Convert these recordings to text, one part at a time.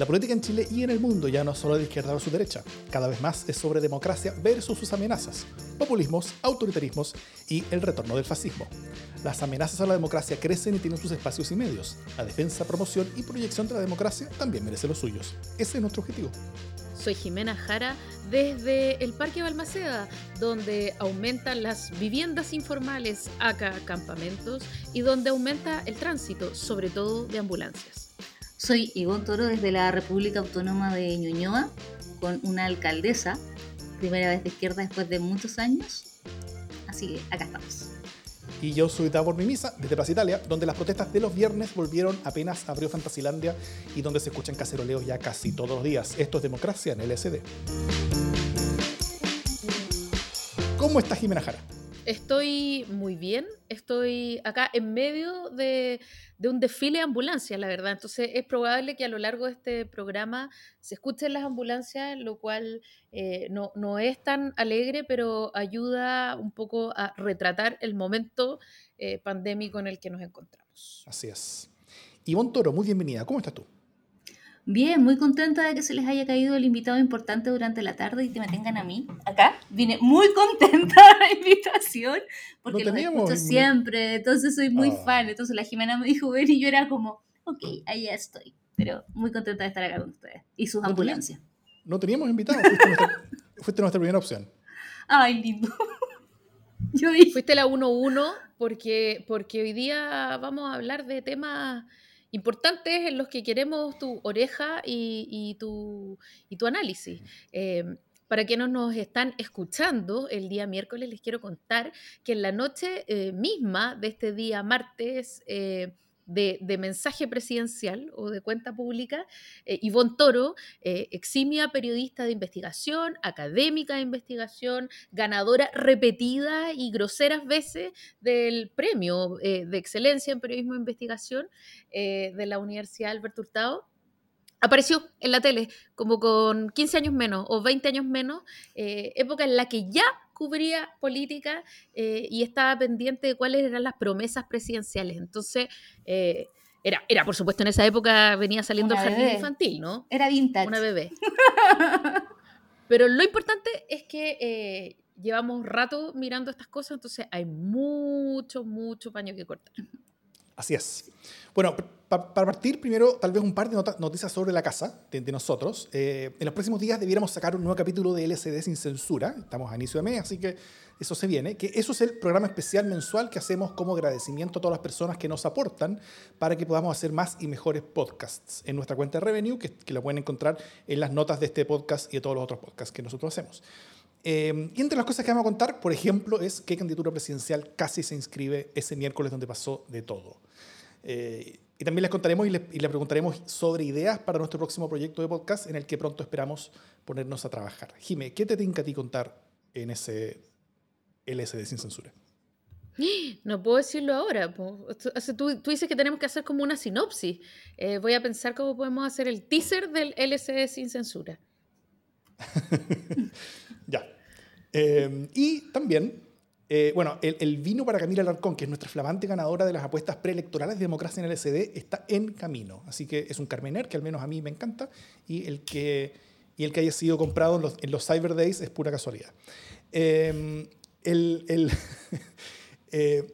La política en Chile y en el mundo ya no es solo de izquierda su derecha, cada vez más es sobre democracia versus sus amenazas, populismos, autoritarismos y el retorno del fascismo. Las amenazas a la democracia crecen y tienen sus espacios y medios. La defensa, promoción y proyección de la democracia también merece los suyos. Ese es nuestro objetivo. Soy Jimena Jara desde el Parque Balmaceda, donde aumentan las viviendas informales, acá campamentos, y donde aumenta el tránsito, sobre todo de ambulancias. Soy Ivonne Toro desde la República Autónoma de Ñuñoa, con una alcaldesa, primera vez de izquierda después de muchos años. Así que acá estamos. Y yo soy Davor Mimisa, desde Plaza Italia, donde las protestas de los viernes volvieron apenas abrió Fantasilandia y donde se escuchan caceroleos ya casi todos los días. Esto es democracia en LSD. ¿Cómo está Jimena Jara? Estoy muy bien, estoy acá en medio de, un desfile de ambulancias, la verdad. Entonces es probable que a lo largo de este programa se escuchen las ambulancias, lo cual eh, no, es tan alegre, pero ayuda un poco a retratar el momento eh, pandémico en el que nos encontramos. Así es. Ivonne Toro, muy bienvenida. ¿Cómo estás tú? Bien, muy contenta de que se les haya caído el invitado importante durante la tarde y que me tengan a mí acá. Vine muy contenta de la invitación porque lo escucho siempre, entonces soy muy ah. fan. Entonces la Jimena me dijo ven y yo era como, ok, ahí ya estoy. Pero muy contenta de estar acá con ustedes y sus ambulancias. no teníamos invitado, fuiste nuestra, fuiste nuestra primera opción. Ay, lindo. Yo vi. Fuiste la 1-1 porque, porque hoy día vamos a hablar de temas importantes en los que queremos tu oreja y, tu, tu, análisis. Em, para quienes nos están escuchando el día miércoles, les quiero contar que en la noche eh, misma de este día martes, eh, de, mensaje presidencial o de cuenta pública, eh, Ivonne Toro, eh, eximia periodista de investigación, académica de investigación, ganadora repetida y groseras veces del premio eh, de excelencia en periodismo de investigación de la Universidad Albert Hurtado, apareció en la tele como con 15 años menos o 20 años menos, época en la que ya cubría política eh, y estaba pendiente de cuáles eran las promesas presidenciales. Entonces, eh, era, era, por supuesto, en esa época venía saliendo el jardín infantil, ¿no? Era vintage. Una bebé. Pero lo importante es que eh, llevamos rato mirando estas cosas, entonces hay mucho, mucho paño que cortar. Así es. Bueno, para partir, primero, tal vez un par de noticias sobre la casa de, nosotros. Eh, en los próximos días debiéramos sacar un nuevo capítulo de LCD sin censura. Estamos a inicio de mes, así que eso se viene. Que eso es el programa especial mensual que hacemos como agradecimiento a todas las personas que nos aportan para que podamos hacer más y mejores podcasts en nuestra cuenta de Revenue, que, que la pueden encontrar en las notas de este podcast y de todos los otros podcasts que nosotros hacemos. Eh, y entre las cosas que vamos a contar, por ejemplo, es qué candidatura presidencial casi se inscribe ese miércoles donde pasó de todo. Eh, y también les contaremos y le, preguntaremos sobre ideas para nuestro próximo proyecto de podcast en el que pronto esperamos ponernos a trabajar. Jime, ¿qué te tinca a ti contar en ese LSD sin censura? No puedo decirlo ahora. Tú, tú, dices que tenemos que hacer como una sinopsis. Eh, voy a pensar cómo podemos hacer el teaser del LSD sin censura. ya. Eh, y también eh, bueno, el, vino para Camila Alarcón, que es nuestra flamante ganadora de las apuestas preelectorales de democracia en el SD, está en camino. Así que es un Carmener que al menos a mí me encanta y el que, y el que haya sido comprado en los, Cyber Days es pura casualidad. Em, el, eh,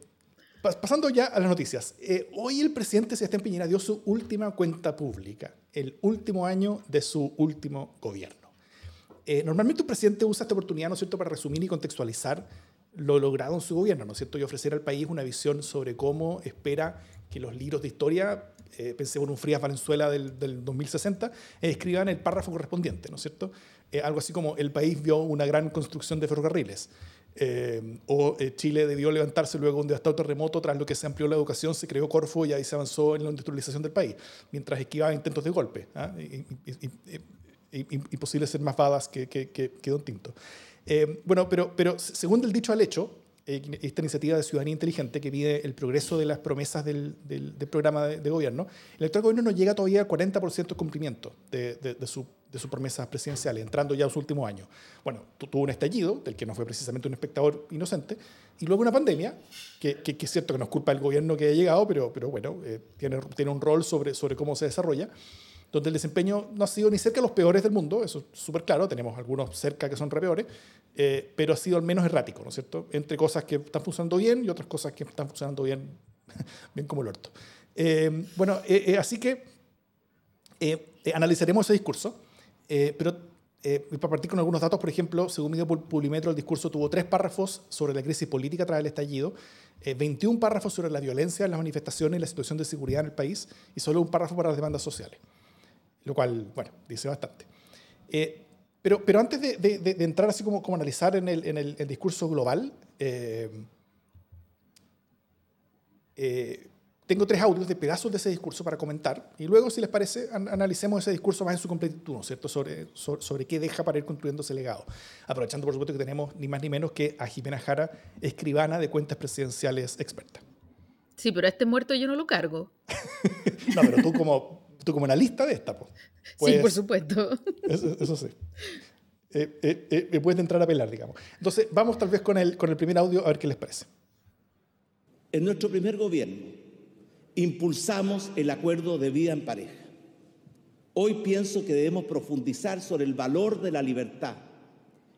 pasando ya a las noticias. Eh, hoy el presidente Sebastián Piñera dio su última cuenta pública, el último año de su último gobierno. normalmente un presidente usa esta oportunidad, ¿no es cierto?, para resumir y contextualizar lo logrado en su gobierno, ¿no es cierto? Y ofrecer al país una visión sobre cómo espera que los libros de historia, eh, pensé en un Frías Valenzuela del, del 2060, eh, escriban el párrafo correspondiente, ¿no es cierto? Eh, algo así como el país vio una gran construcción de ferrocarriles. Eh, o Chile debió levantarse luego de un devastador terremoto, tras lo que se amplió la educación, se creó Corfo y ahí se avanzó en la industrialización del país, mientras esquivaba intentos de golpe. ¿ah? imposible ser más badas que, que, que, que Don Tinto. Eh, bueno, pero, pero según el dicho al hecho, eh, esta iniciativa de Ciudadanía Inteligente que pide el progreso de las promesas del, programa de, gobierno, el actual gobierno no llega todavía al 40% de cumplimiento de, de, de sus promesas presidenciales, entrando ya a su último año. Bueno, tuvo un estallido, del que no fue precisamente un espectador inocente, y luego una pandemia, que, es cierto que no es culpa del gobierno que haya llegado, pero, pero bueno, eh, tiene, tiene un rol sobre, sobre cómo se desarrolla. donde el desempeño no ha sido ni cerca de los peores del mundo, eso es súper claro, tenemos algunos cerca que son re peores, eh, pero ha sido al menos errático, ¿no es cierto? Entre cosas que están funcionando bien y otras cosas que están funcionando bien, bien como el orto. Eh, bueno, eh, así que analizaremos ese discurso, pero para partir con algunos datos, por ejemplo, según Medio Publimetro, el discurso tuvo tres párrafos sobre la crisis política tras el estallido, 21 párrafos sobre la violencia en las manifestaciones y la situación de seguridad en el país, y solo un párrafo para las demandas sociales lo cual, bueno, dice bastante. Eh, pero, pero antes de, de, entrar así como, como analizar en el, en el, discurso global, eh, eh, tengo tres audios de pedazos de ese discurso para comentar y luego, si les parece, analicemos ese discurso más en su completitud, ¿no cierto?, sobre, sobre, qué deja para ir construyendo ese legado. Aprovechando, por supuesto, que tenemos ni más ni menos que a Jimena Jara, escribana de cuentas presidenciales experta. Sí, pero a este muerto yo no lo cargo. no, pero tú como como una lista de esta. Pues, sí, por supuesto. Eso, sí. Eh, eh, eh, puedes entrar a pelar, digamos. Entonces, vamos tal vez con el, con el primer audio a ver qué les parece. En nuestro primer gobierno impulsamos el acuerdo de vida en pareja. Hoy pienso que debemos profundizar sobre el valor de la libertad,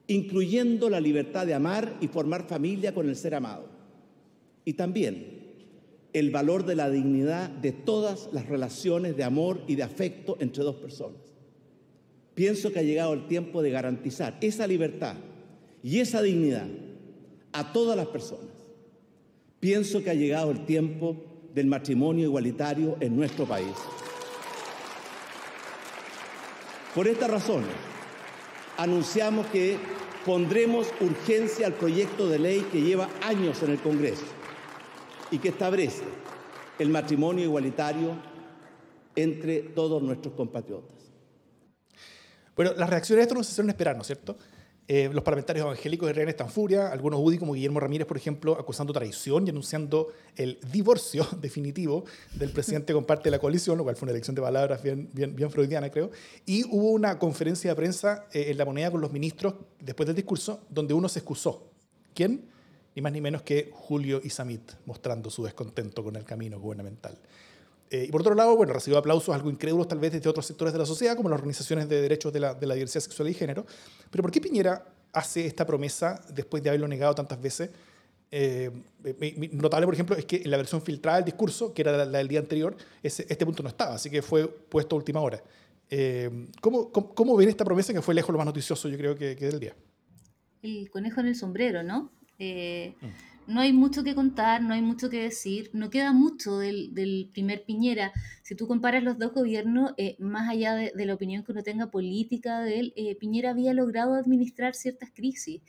incluyendo la libertad de amar y formar familia con el ser amado. Y también el valor de la dignidad de todas las relaciones de amor y de afecto entre dos personas. Pienso que ha llegado el tiempo de garantizar esa libertad y esa dignidad a todas las personas. Pienso que ha llegado el tiempo del matrimonio igualitario en nuestro país. Por esta razón, anunciamos que pondremos urgencia al proyecto de ley que lleva años en el Congreso y que establece el matrimonio igualitario entre todos nuestros compatriotas. Bueno, las reacciones de esto no se hicieron esperar, ¿no es cierto? Eh, los parlamentarios evangélicos de Reina están furia, algunos UDI como Guillermo Ramírez, por ejemplo, acusando traición y anunciando el divorcio definitivo del presidente con parte de la coalición, lo cual fue una elección de palabras bien, bien, bien freudiana, creo. Y hubo una conferencia de prensa eh, en la moneda con los ministros después del discurso, donde uno se excusó. ¿Quién? Ni más ni menos que Julio Isamit, mostrando su descontento con el camino gubernamental. Eh, y por otro lado, bueno, recibió aplausos algo incrédulos tal vez desde otros sectores de la sociedad, como las organizaciones de derechos de la, de la diversidad sexual y género. Pero ¿por qué Piñera hace esta promesa después de haberlo negado tantas veces? Eh, notable, por ejemplo, es que en la versión filtrada del discurso, que era la, del día anterior, ese, este punto no estaba, así que fue puesto a última hora. Eh, ¿cómo, cómo, ven esta promesa que fue lejos lo más noticioso, yo creo, que, que del día? El conejo en el sombrero, ¿no? Eh, mm. no hay mucho que contar, no hay mucho que decir, no queda mucho del, del primer Piñera. Si tú comparas los dos gobiernos, eh, más allá de, la opinión que uno tenga política de él, eh, Piñera había logrado administrar ciertas crisis.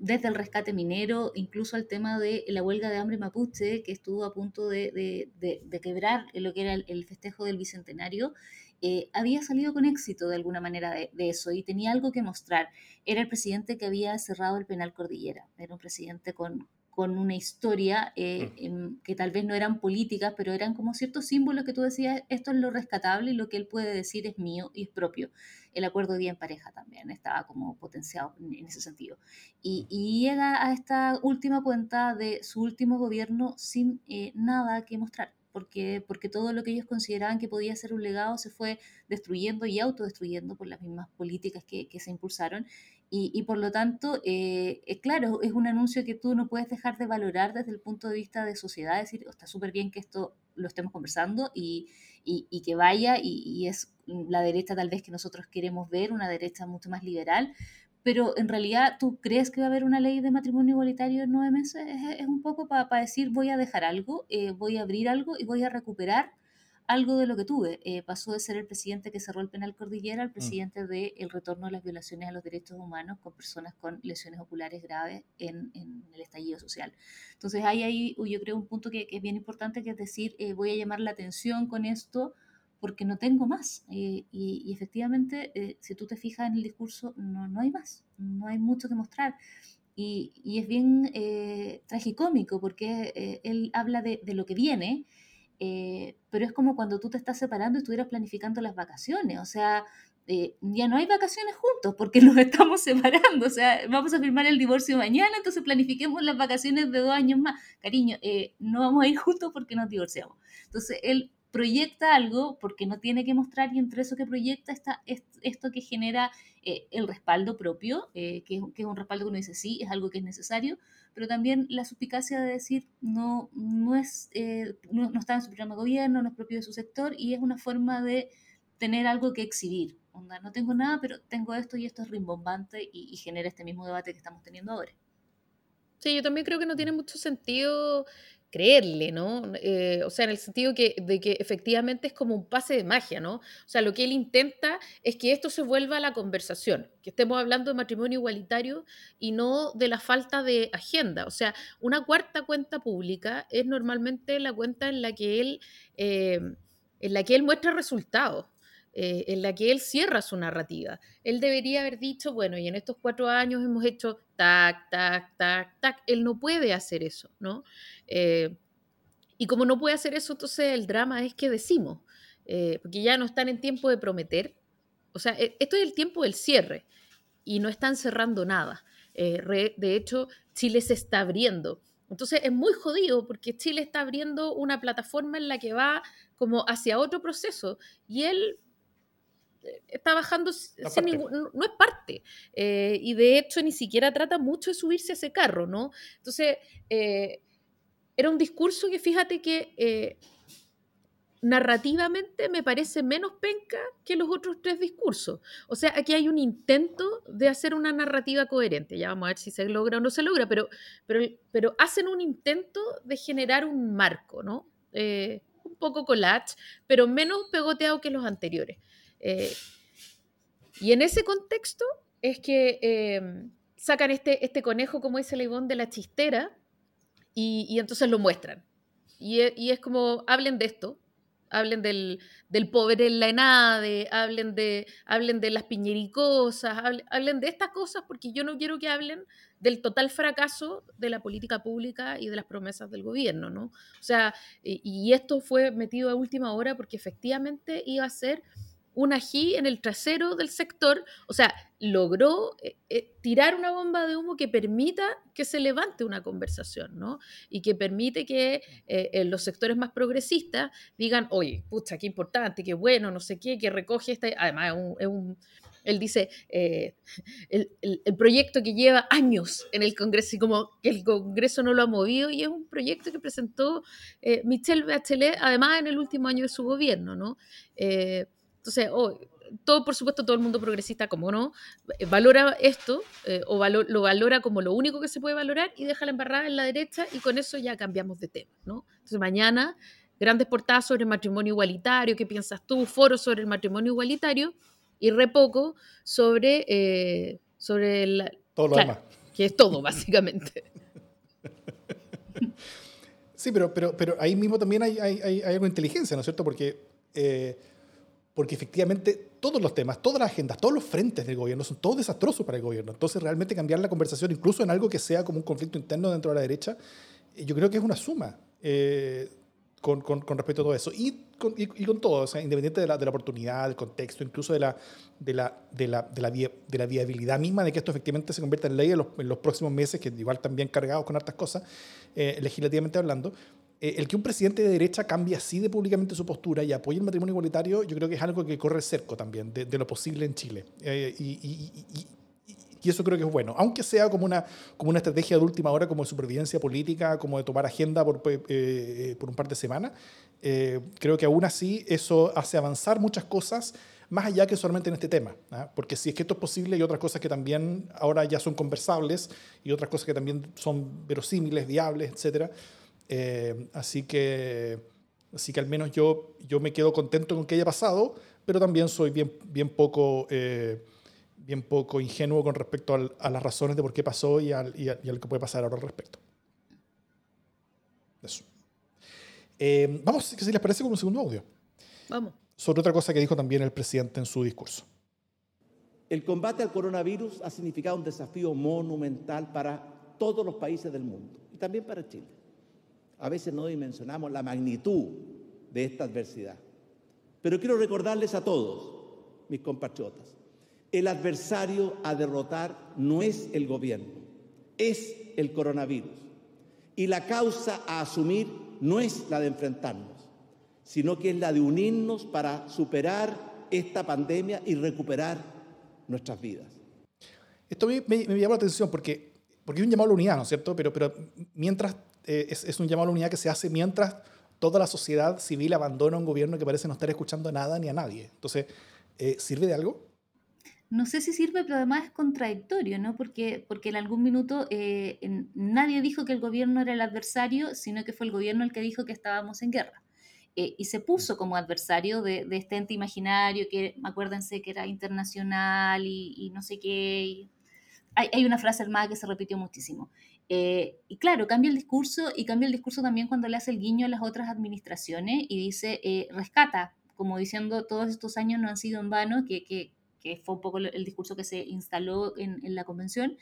Desde el rescate minero, incluso al tema de la huelga de hambre mapuche, que estuvo a punto de, de, quebrar lo que era el festejo del Bicentenario, eh, había salido con éxito de alguna manera de, eso y tenía algo que mostrar. Era el presidente que había cerrado el penal Cordillera, era un presidente con, con una historia eh, mm. que tal vez no eran políticas, pero eran como ciertos símbolos que tú decías, esto es lo rescatable y lo que él puede decir es mío y es propio. El acuerdo de vida en pareja también estaba como potenciado en, ese sentido. Y, y, llega a esta última cuenta de su último gobierno sin eh, nada que mostrar porque, porque todo lo que ellos consideraban que podía ser un legado se fue destruyendo y autodestruyendo por las mismas políticas que, que se impulsaron. Y, y, por lo tanto, eh, eh, claro, es un anuncio que tú no puedes dejar de valorar desde el punto de vista de sociedad, decir, oh, está súper bien que esto lo estemos conversando y, y, y que vaya, y, es la derecha tal vez que nosotros queremos ver, una derecha mucho más liberal, pero en realidad tú crees que va a haber una ley de matrimonio igualitario en nueve meses, es, un poco para decir voy a dejar algo, eh, voy a abrir algo y voy a recuperar algo de lo que tuve. Eh, pasó de ser el presidente que cerró el penal Cordillera al mm. presidente del el retorno de las violaciones a los derechos humanos con personas con lesiones oculares graves en, en el estallido social. Entonces hay ahí, yo creo, un punto que, es bien importante, que es decir, eh, voy a llamar la atención con esto porque no tengo más. Eh, y, efectivamente, eh, si tú te fijas en el discurso, no, no hay más, no hay mucho que mostrar. Y, y es bien eh, tragicómico porque él habla de, de, lo que viene, pero es como cuando tú te estás separando y estuvieras planificando las vacaciones. O sea, ya no hay vacaciones juntos porque nos estamos separando. O sea, vamos a firmar el divorcio mañana, entonces planifiquemos las vacaciones de dos años más. Cariño, no vamos a ir juntos porque nos divorciamos. Entonces, él proyecta algo porque no tiene que mostrar y entre eso que proyecta está esto que genera eh, el respaldo propio, eh, que, es un respaldo que uno dice sí, es algo que es necesario, pero también la suspicacia de decir no, no, es, eh, no, está en su programa de gobierno, no es propio de su sector y es una forma de tener algo que exhibir. no tengo nada, pero tengo esto y esto es rimbombante y, y genera este mismo debate que estamos teniendo ahora. Sí, yo también creo que no tiene mucho sentido creerle, ¿no? Eh, o sea, en el sentido de que efectivamente es como un pase de magia, ¿no? O sea, lo que él intenta es que esto se vuelva a la conversación, que estemos hablando de matrimonio igualitario y no de la falta de agenda. O sea, una cuarta cuenta pública es normalmente la cuenta en la que él, eh, en la que él muestra resultados. Eh, en la que él cierra su narrativa. Él debería haber dicho, bueno, y en estos cuatro años hemos hecho tac, tac, tac, tac. Él no puede hacer eso, ¿no? Eh, y como no puede hacer eso, entonces el drama es que decimos, eh, porque ya no están en tiempo de prometer. O sea, e, esto es el tiempo del cierre y no están cerrando nada. de hecho, Chile se está abriendo. Entonces es muy jodido porque Chile está abriendo una plataforma en la que va como hacia otro proceso y él está bajando sin ningún, no, es parte. Eh, y de hecho ni siquiera trata mucho de subirse a ese carro, ¿no? Entonces, eh, era un discurso que fíjate que eh, narrativamente me parece menos penca que los otros tres discursos. O sea, aquí hay un intento de hacer una narrativa coherente. Ya vamos a ver si se logra o no se logra, pero, pero, pero hacen un intento de generar un marco, ¿no? un poco collage, pero menos pegoteado que los anteriores. Eh, y en ese contexto es que em, sacan este, este conejo, como dice Leibón, de la chistera y, entonces lo muestran. Y, e, y, es como, hablen de esto, hablen del, del pobre en la enade, hablen de, hablen de las piñericosas, hablen, de estas cosas porque yo no quiero que hablen del total fracaso de la política pública y de las promesas del gobierno, ¿no? O sea, y, y esto fue metido a última hora porque efectivamente iba a ser un ají en el trasero del sector, o sea, logró eh, eh, tirar una bomba de humo que permita que se levante una conversación, ¿no? Y que permite que eh, los sectores más progresistas digan, oye, pucha, qué importante, qué bueno, no sé qué, que recoge esta... Además, es un, él dice, el, el, proyecto que lleva años en el Congreso y como que el Congreso no lo ha movido y es un proyecto que presentó Michelle Bachelet, además en el último año de su gobierno, ¿no? Entonces, oh, todo, por supuesto, todo el mundo progresista, como no, eh, valora esto eh, o lo valora como lo único que se puede valorar y deja la embarrada en la derecha y con eso ya cambiamos de tema, ¿no? Entonces, mañana, grandes portadas sobre el matrimonio igualitario, ¿qué piensas tú? Foro sobre el matrimonio igualitario y re poco sobre, eh, sobre el... Todo lo demás. Que es todo, básicamente. Sí, pero, pero, pero ahí mismo también hay, hay, hay algo de inteligencia, ¿no es cierto? Porque porque efectivamente todos los temas, todas las agendas, todos los frentes del gobierno son todos desastrosos para el gobierno. Entonces, realmente cambiar la conversación, incluso en algo que sea como un conflicto interno dentro de la derecha, eh, yo creo que es una suma eh, con, con, respecto a todo eso. Y con, y, con todo, o sea, independiente de la, de la, oportunidad, del contexto, incluso de la, de, la, de, la, de, la, de la viabilidad misma de que esto efectivamente se convierta en ley en los, en los próximos meses, que igual también cargados con hartas cosas, eh, legislativamente hablando. Eh, el que un presidente de derecha cambie así de públicamente su postura y apoye el matrimonio igualitario, yo creo que es algo que corre cerco también de, lo posible en Chile. Eh, y, eso creo que es bueno, aunque sea como una, como una estrategia de última hora, como de supervivencia política, como de tomar agenda por, eh, un par de semanas. creo que aún así eso hace avanzar muchas cosas más allá que solamente en este tema. ¿ah? Porque si es que esto es posible, hay otras cosas que también ahora ya son conversables y otras cosas que también son verosímiles, viables, etcétera. Eh, así, que, así que al menos yo, yo me quedo contento con que haya pasado, pero también soy bien, bien, poco, eh, bien poco ingenuo con respecto a las razones de por qué pasó y al, y, que puede pasar ahora al respecto. Eso. Eh, vamos, si les parece, con un segundo audio. Vamos. Sobre otra cosa que dijo también el presidente en su discurso. El combate al coronavirus ha significado un desafío monumental para todos los países del mundo y también para Chile a veces no dimensionamos la magnitud de esta adversidad. Pero quiero recordarles a todos, mis compatriotas, el adversario a derrotar no es el gobierno, es el coronavirus. Y la causa a asumir no es la de enfrentarnos, sino que es la de unirnos para superar esta pandemia y recuperar nuestras vidas. Esto me, me, llamó la atención porque, porque es un llamado a la unidad, ¿no es cierto? Pero, pero mientras eh, es, un llamado a la unidad que se hace mientras toda la sociedad civil abandona un gobierno que parece no estar escuchando a nada ni a nadie. Entonces, eh, ¿sirve de algo? No sé si sirve, pero además es contradictorio, ¿no? Porque, porque en algún minuto eh, nadie dijo que el gobierno era el adversario, sino que fue el gobierno el que dijo que estábamos en guerra. Y se puso como adversario de, este ente imaginario que, acuérdense, que era internacional y, no sé qué. hay, hay, una frase armada que se repitió muchísimo. Eh, y claro, cambia el discurso y cambia el discurso también cuando le hace el guiño a las otras administraciones y dice, rescata, como diciendo, todos estos años no han sido en vano, que, que que fue un poco el discurso que se instaló en, la convención.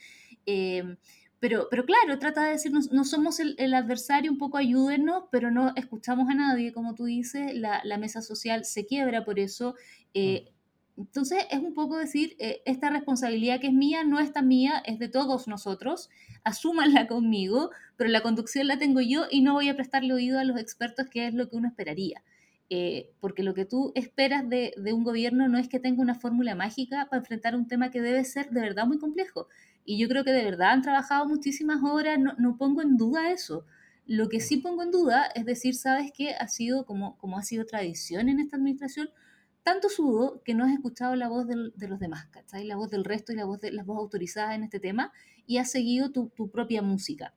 Eh, pero, pero claro, trata de decir, no, somos el, adversario, un poco ayúdenos, pero no escuchamos a nadie, como tú dices, la, mesa social se quiebra por eso. Eh, mm. Entonces es un poco decir, eh, esta responsabilidad que es mía no es tan mía, es de todos nosotros, asúmanla conmigo, pero la conducción la tengo yo y no voy a prestarle oído a los expertos, que es lo que uno esperaría. Eh, porque lo que tú esperas de, un gobierno no es que tenga una fórmula mágica para enfrentar un tema que debe ser de verdad muy complejo. Y yo creo que de verdad han trabajado muchísimas horas, no, pongo en duda eso. Lo que sí pongo en duda es decir, ¿sabes qué? Ha sido como, como ha sido tradición en esta administración, tanto sudo que no has escuchado la voz de los demás, ¿cachai? La voz del resto y la voz de las voces autorizadas en este tema y has seguido tu, tu propia música.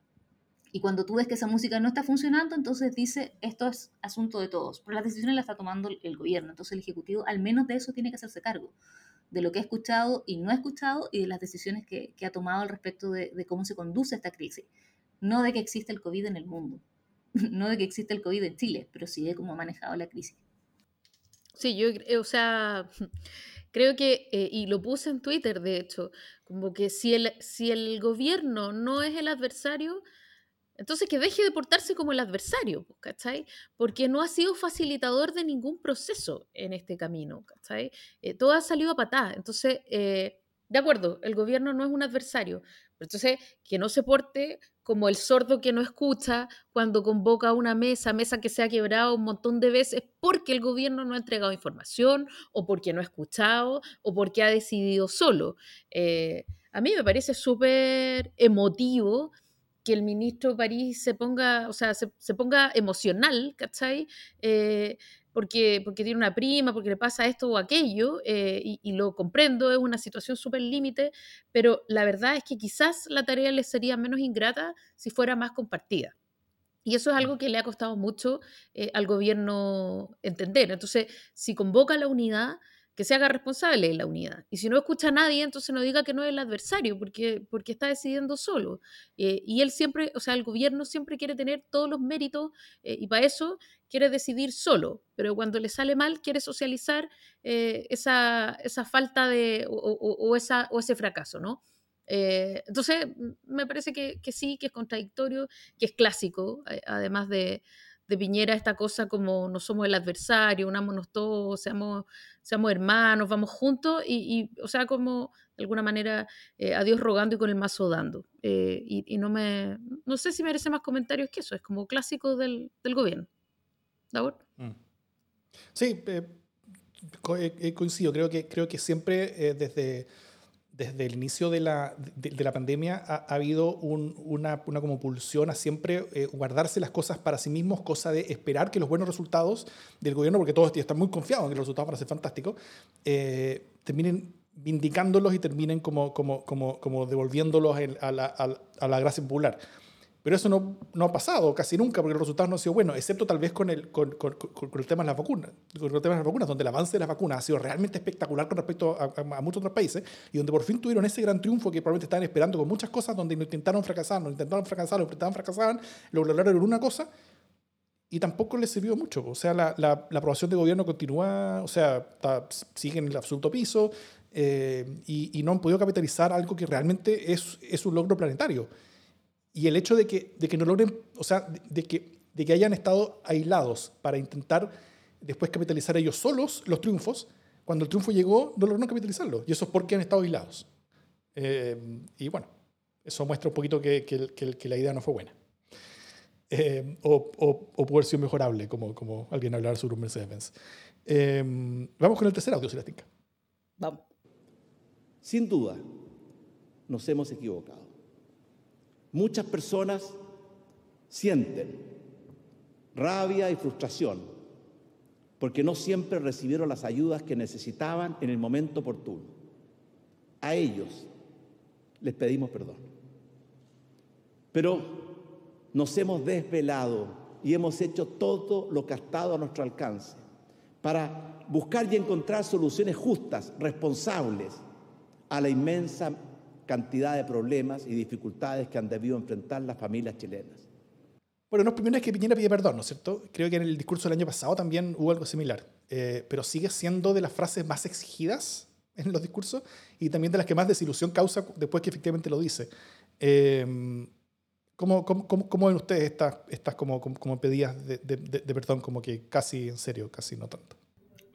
Y cuando tú ves que esa música no está funcionando, entonces dice, esto es asunto de todos. Pero las decisiones las está tomando el gobierno. Entonces el Ejecutivo al menos de eso tiene que hacerse cargo. De lo que ha escuchado y no ha escuchado y de las decisiones que, ha tomado al respecto de, cómo se conduce esta crisis. No de que existe el COVID en el mundo. No de que existe el COVID en Chile, pero sí de cómo ha manejado la crisis. Sí, yo, o sea, creo que, eh, y lo puse en Twitter, de hecho, como que si el, si el gobierno no es el adversario, entonces, que deje de portarse como el adversario, pues, ¿cachai? Porque no ha sido facilitador de ningún proceso en este camino, ¿cachai? Eh, todo ha salido a patada. Entonces, eh, de acuerdo, el gobierno no es un adversario, pero entonces que no se porte como el sordo que no escucha cuando convoca una mesa, mesa que se ha quebrado un montón de veces porque el gobierno no ha entregado información o porque no ha escuchado o porque ha decidido solo. Eh, a mí me parece súper emotivo que el ministro París se ponga, o sea, se, ponga emocional, ¿cachai? Eh, porque, porque tiene una prima, porque le pasa esto o aquello, eh, y, lo comprendo, es una situación súper límite, pero la verdad es que quizás la tarea le sería menos ingrata si fuera más compartida. Y eso es algo que le ha costado mucho eh, al gobierno entender. Entonces, si convoca la unidad, que se haga responsable de la unidad. Y si no escucha a nadie, entonces no diga que no es el adversario, porque, porque está decidiendo solo. Eh, y él siempre, o sea, el gobierno siempre quiere tener todos los méritos eh, y para eso quiere decidir solo, pero cuando le sale mal quiere socializar eh, esa, esa, falta de, o, esa, o ese fracaso, ¿no? entonces, me parece que, que sí, que es contradictorio, que es clásico, además de, de Piñera esta cosa como no somos el adversario, unámonos todos, seamos, seamos hermanos, vamos juntos y, o sea, como de alguna manera eh, a Dios rogando y con el mazo dando. Eh, y, no me, no sé si merece más comentarios que eso, es como clásico del, del gobierno. Mm. Sí, eh, coincido, creo que, creo que siempre desde desde el inicio de la, de, la pandemia ha, habido una, una, como pulsión a siempre eh, guardarse las cosas para sí mismos, cosa de esperar que los buenos resultados del gobierno, porque todos están muy confiados en que los resultados van a ser fantásticos, eh, terminen vindicándolos y terminen como, como, como, como devolviéndolos a la, a la gracia popular. Pero eso no, no, ha pasado casi nunca porque los resultados no han sido buenos, excepto tal vez con el, con, con, con el tema de las vacunas, con el tema de las vacunas, donde el avance de las vacunas ha sido realmente espectacular con respecto a, muchos otros países y donde por fin tuvieron ese gran triunfo que probablemente estaban esperando con muchas cosas, donde intentaron fracasar, no intentaron fracasar, lo intentaban fracasar, lo lograron una cosa y tampoco les sirvió mucho. O sea, la, la, aprobación de gobierno continúa, o sea, sigue en el absoluto piso eh, y, y no han podido capitalizar algo que realmente es, es un logro planetario y el hecho de que, de que no logren, o sea, de que, de que hayan estado aislados para intentar después capitalizar ellos solos los triunfos, cuando el triunfo llegó no lograron capitalizarlo. Y eso es porque han estado aislados. Eh, y bueno, eso muestra un poquito que, que, que, la idea no fue buena. Eh, o, o, o, puede ser mejorable, como, como alguien hablar sobre un Mercedes-Benz. Eh, vamos con el tercer audio, si la Vamos. Sin duda, nos hemos equivocado. Muchas personas sienten rabia y frustración porque no siempre recibieron las ayudas que necesitaban en el momento oportuno. A ellos les pedimos perdón. Pero nos hemos desvelado y hemos hecho todo lo que ha estado a nuestro alcance para buscar y encontrar soluciones justas, responsables a la inmensa cantidad de problemas y dificultades que han debido enfrentar las familias chilenas. Bueno, no es primera vez que Piñera pide perdón, ¿no es cierto? Creo que en el discurso del año pasado también hubo algo similar, eh, pero sigue siendo de las frases más exigidas en los discursos y también de las que más desilusión causa después que efectivamente lo dice. Eh, ¿cómo, cómo, cómo, ven ustedes estas, estas como, como, pedidas de, de, de, perdón, como que casi en serio, casi no tanto?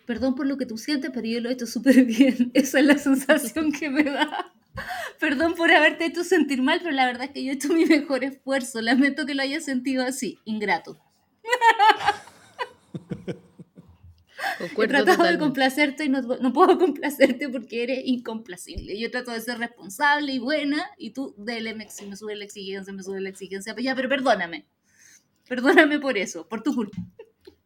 Perdón por lo que tú sientes, pero yo lo he hecho súper bien. Esa es la sensación que me da. Perdón por haberte hecho sentir mal, pero la verdad es que yo he hecho mi mejor esfuerzo. Lamento que lo hayas sentido así, ingrato. he tratado de complacerte y no, no, puedo complacerte porque eres incomplacible. Yo trato de ser responsable y buena y tú, dele, si me sube la exigencia, me sube la exigencia. Pero ya, pero perdóname. Perdóname por eso, por tu culpa.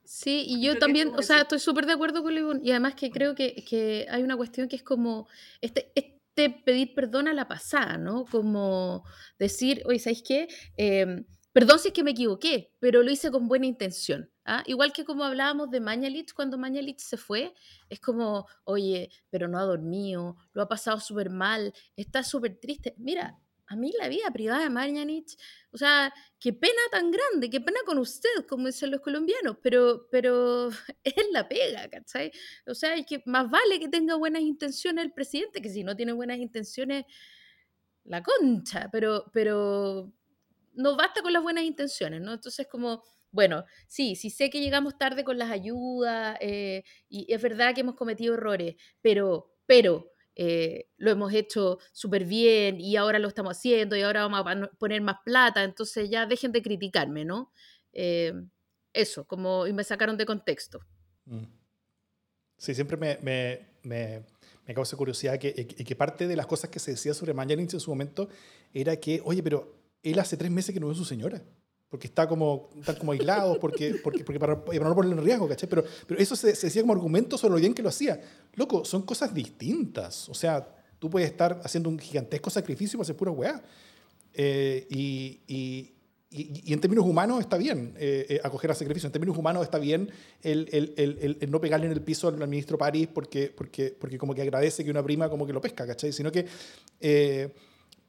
Sí, y yo también, o sea, estoy súper de acuerdo con Libun y además que creo que, que, hay una cuestión que es como, este, este pedir perdón a la pasada, ¿no? Como decir, oye, ¿sabéis qué? Em, perdón si es que me equivoqué, pero lo hice con buena intención. ¿ah? Igual que como hablábamos de Mañalich, cuando Mañalich se fue, es como, oye, pero no ha dormido, lo ha pasado súper mal, está súper triste. Mira, a mí la vida privada de Mañanich, o sea, qué pena tan grande, qué pena con usted, como dicen los colombianos, pero, pero es la pega, ¿cachai? O sea, es que más vale que tenga buenas intenciones el presidente, que si no tiene buenas intenciones, la concha, pero, pero no basta con las buenas intenciones, ¿no? Entonces, como, bueno, sí, sí sé que llegamos tarde con las ayudas eh, y es verdad que hemos cometido errores, pero, pero, eh, lo hemos hecho súper bien y ahora lo estamos haciendo y ahora vamos a poner más plata, entonces ya dejen de criticarme, ¿no? Eh, eso, como y me sacaron de contexto. Mm. Sí, siempre me, me, me, causa curiosidad que, que, parte de las cosas que se decía sobre Mañalich en su momento era que, oye, pero él hace tres meses que no ve a su señora porque está como, están como aislados, porque, porque, porque para, para, no ponerlo en riesgo, ¿cachai? Pero, pero eso se, se, decía como argumento sobre lo bien que lo hacía. Loco, son cosas distintas. O sea, tú puedes estar haciendo un gigantesco sacrificio para hacer pura weá. Eh, y, y, y, en términos humanos está bien eh, eh, acoger a sacrificio. En términos humanos está bien el, el, el, el, no pegarle en el piso al ministro París porque, porque, porque como que agradece que una prima como que lo pesca, ¿cachai? Sino que...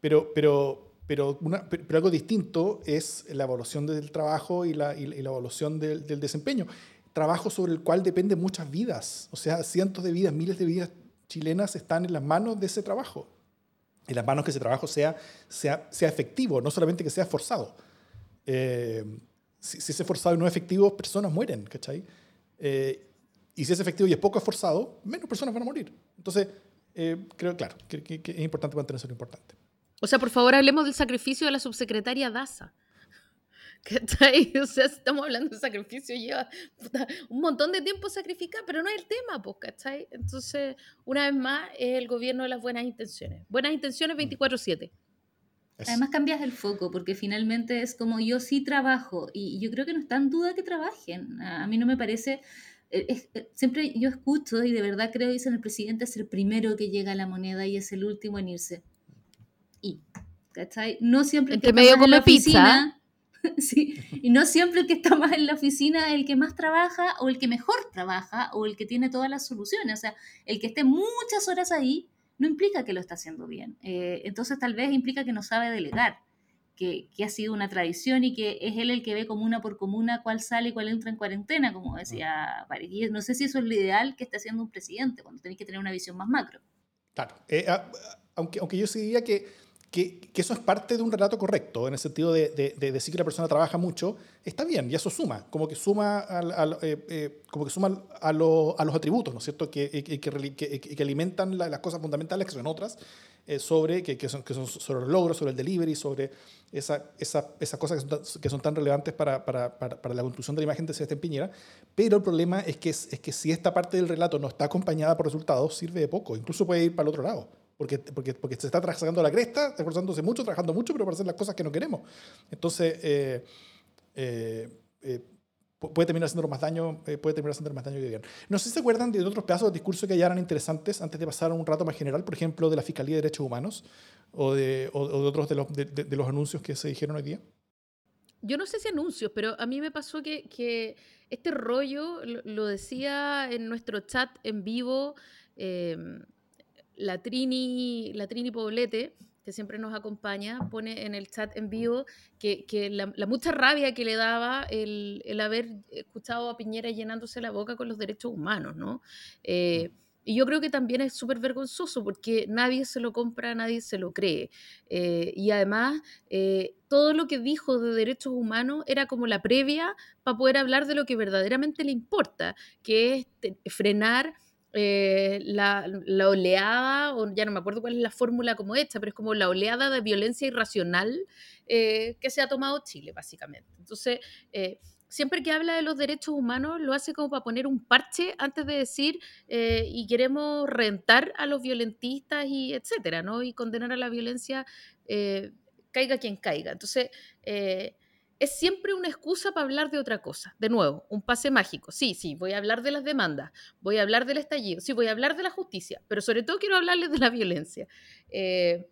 pero, pero, pero, una, pero, algo distinto es la evaluación del trabajo y la, y la evaluación del, del, desempeño. Trabajo sobre el cual dependen muchas vidas, o sea, cientos de vidas, miles de vidas chilenas están en las manos de ese trabajo. En las manos que ese trabajo sea, sea, sea efectivo, no solamente que sea forzado. Eh, si, si, es forzado y no es efectivo, personas mueren, ¿cachai? Eh, y si es efectivo y es poco esforzado, menos personas van a morir. Entonces, eh, creo, claro, que, que, que es importante mantener eso importante. O sea, por favor, hablemos del sacrificio de la subsecretaria Daza. ¿Cachai? O sea, estamos hablando de sacrificio, lleva un montón de tiempo sacrificar, pero no es el tema, pues, ¿cachai? Entonces, una vez más, es el gobierno de las buenas intenciones. Buenas intenciones 24-7. Además cambias el foco, porque finalmente es como yo sí trabajo, y yo creo que no está en duda que trabajen. A mí no me parece... Eh, eh, siempre yo escucho y de verdad creo, dicen el presidente, es el primero que llega a la moneda y es el último en irse y, ¿cachai? No siempre... Entre medio come pizza. sí, y no siempre el que está más en la oficina es el que más trabaja o el que mejor trabaja o el que tiene todas las soluciones. O sea, el que esté muchas horas ahí no implica que lo está haciendo bien. Eh, entonces tal vez implica que no sabe delegar, que, que, ha sido una tradición y que es él el que ve comuna por comuna cuál sale y cuál entra en cuarentena, como decía París. Y no sé si eso es lo ideal que esté haciendo un presidente, cuando tenéis que tener una visión más macro. Claro, eh, aunque, aunque yo sí diría que que, eso es parte de un relato correcto, en el sentido de, de, decir que la persona trabaja mucho, está bien, y eso suma, como que suma, eh, eh, como que suma a, lo, a, los atributos, ¿no es cierto?, que, que, que alimentan las cosas fundamentales, que son otras, eh, sobre, que, son, sobre los logros, sobre el delivery, sobre esas esa, esa cosas que son, tan, relevantes para, la construcción de la imagen de Sebastián Piñera. Pero el problema es que, es, que si esta parte del relato no está acompañada por resultados, sirve de poco. Incluso puede ir para el otro lado. Porque, porque, porque se está sacando la cresta, esforzándose mucho, trabajando mucho, pero para hacer las cosas que no queremos. Entonces, eh, eh, eh puede terminar haciendo más daño, eh, puede terminar haciendo más daño que bien. No sé si se acuerdan de otros pedazos de discurso que ya eran interesantes antes de pasar a un rato más general, por ejemplo, de la Fiscalía de Derechos Humanos o de, o, de otros de los, de, los, anuncios que se dijeron hoy día. Yo no sé si anuncios, pero a mí me pasó que, que este rollo, lo, decía en nuestro chat en vivo, eh, la, Trini, la Trini Poblete, que siempre nos acompaña, pone en el chat en vivo que, que la, mucha rabia que le daba el, el, haber escuchado a Piñera llenándose la boca con los derechos humanos, ¿no? Eh, y yo creo que también es súper vergonzoso porque nadie se lo compra, nadie se lo cree. Eh, y además, eh, todo lo que dijo de derechos humanos era como la previa para poder hablar de lo que verdaderamente le importa, que es frenar eh, la, oleada, o ya no me acuerdo cuál es la fórmula como esta, pero es como la oleada de violencia irracional eh, que se ha tomado Chile, básicamente. Entonces, eh, siempre que habla de los derechos humanos, lo hace como para poner un parche antes de decir y queremos rentar a los violentistas y etcétera, ¿no? Y condenar a la violencia, caiga quien caiga. Entonces, es siempre una excusa para hablar de otra cosa. De nuevo, un pase mágico. Sí, sí, voy a hablar de las demandas, voy a hablar del estallido, sí, voy a hablar de la justicia, pero sobre todo quiero hablarles de la violencia. Eh,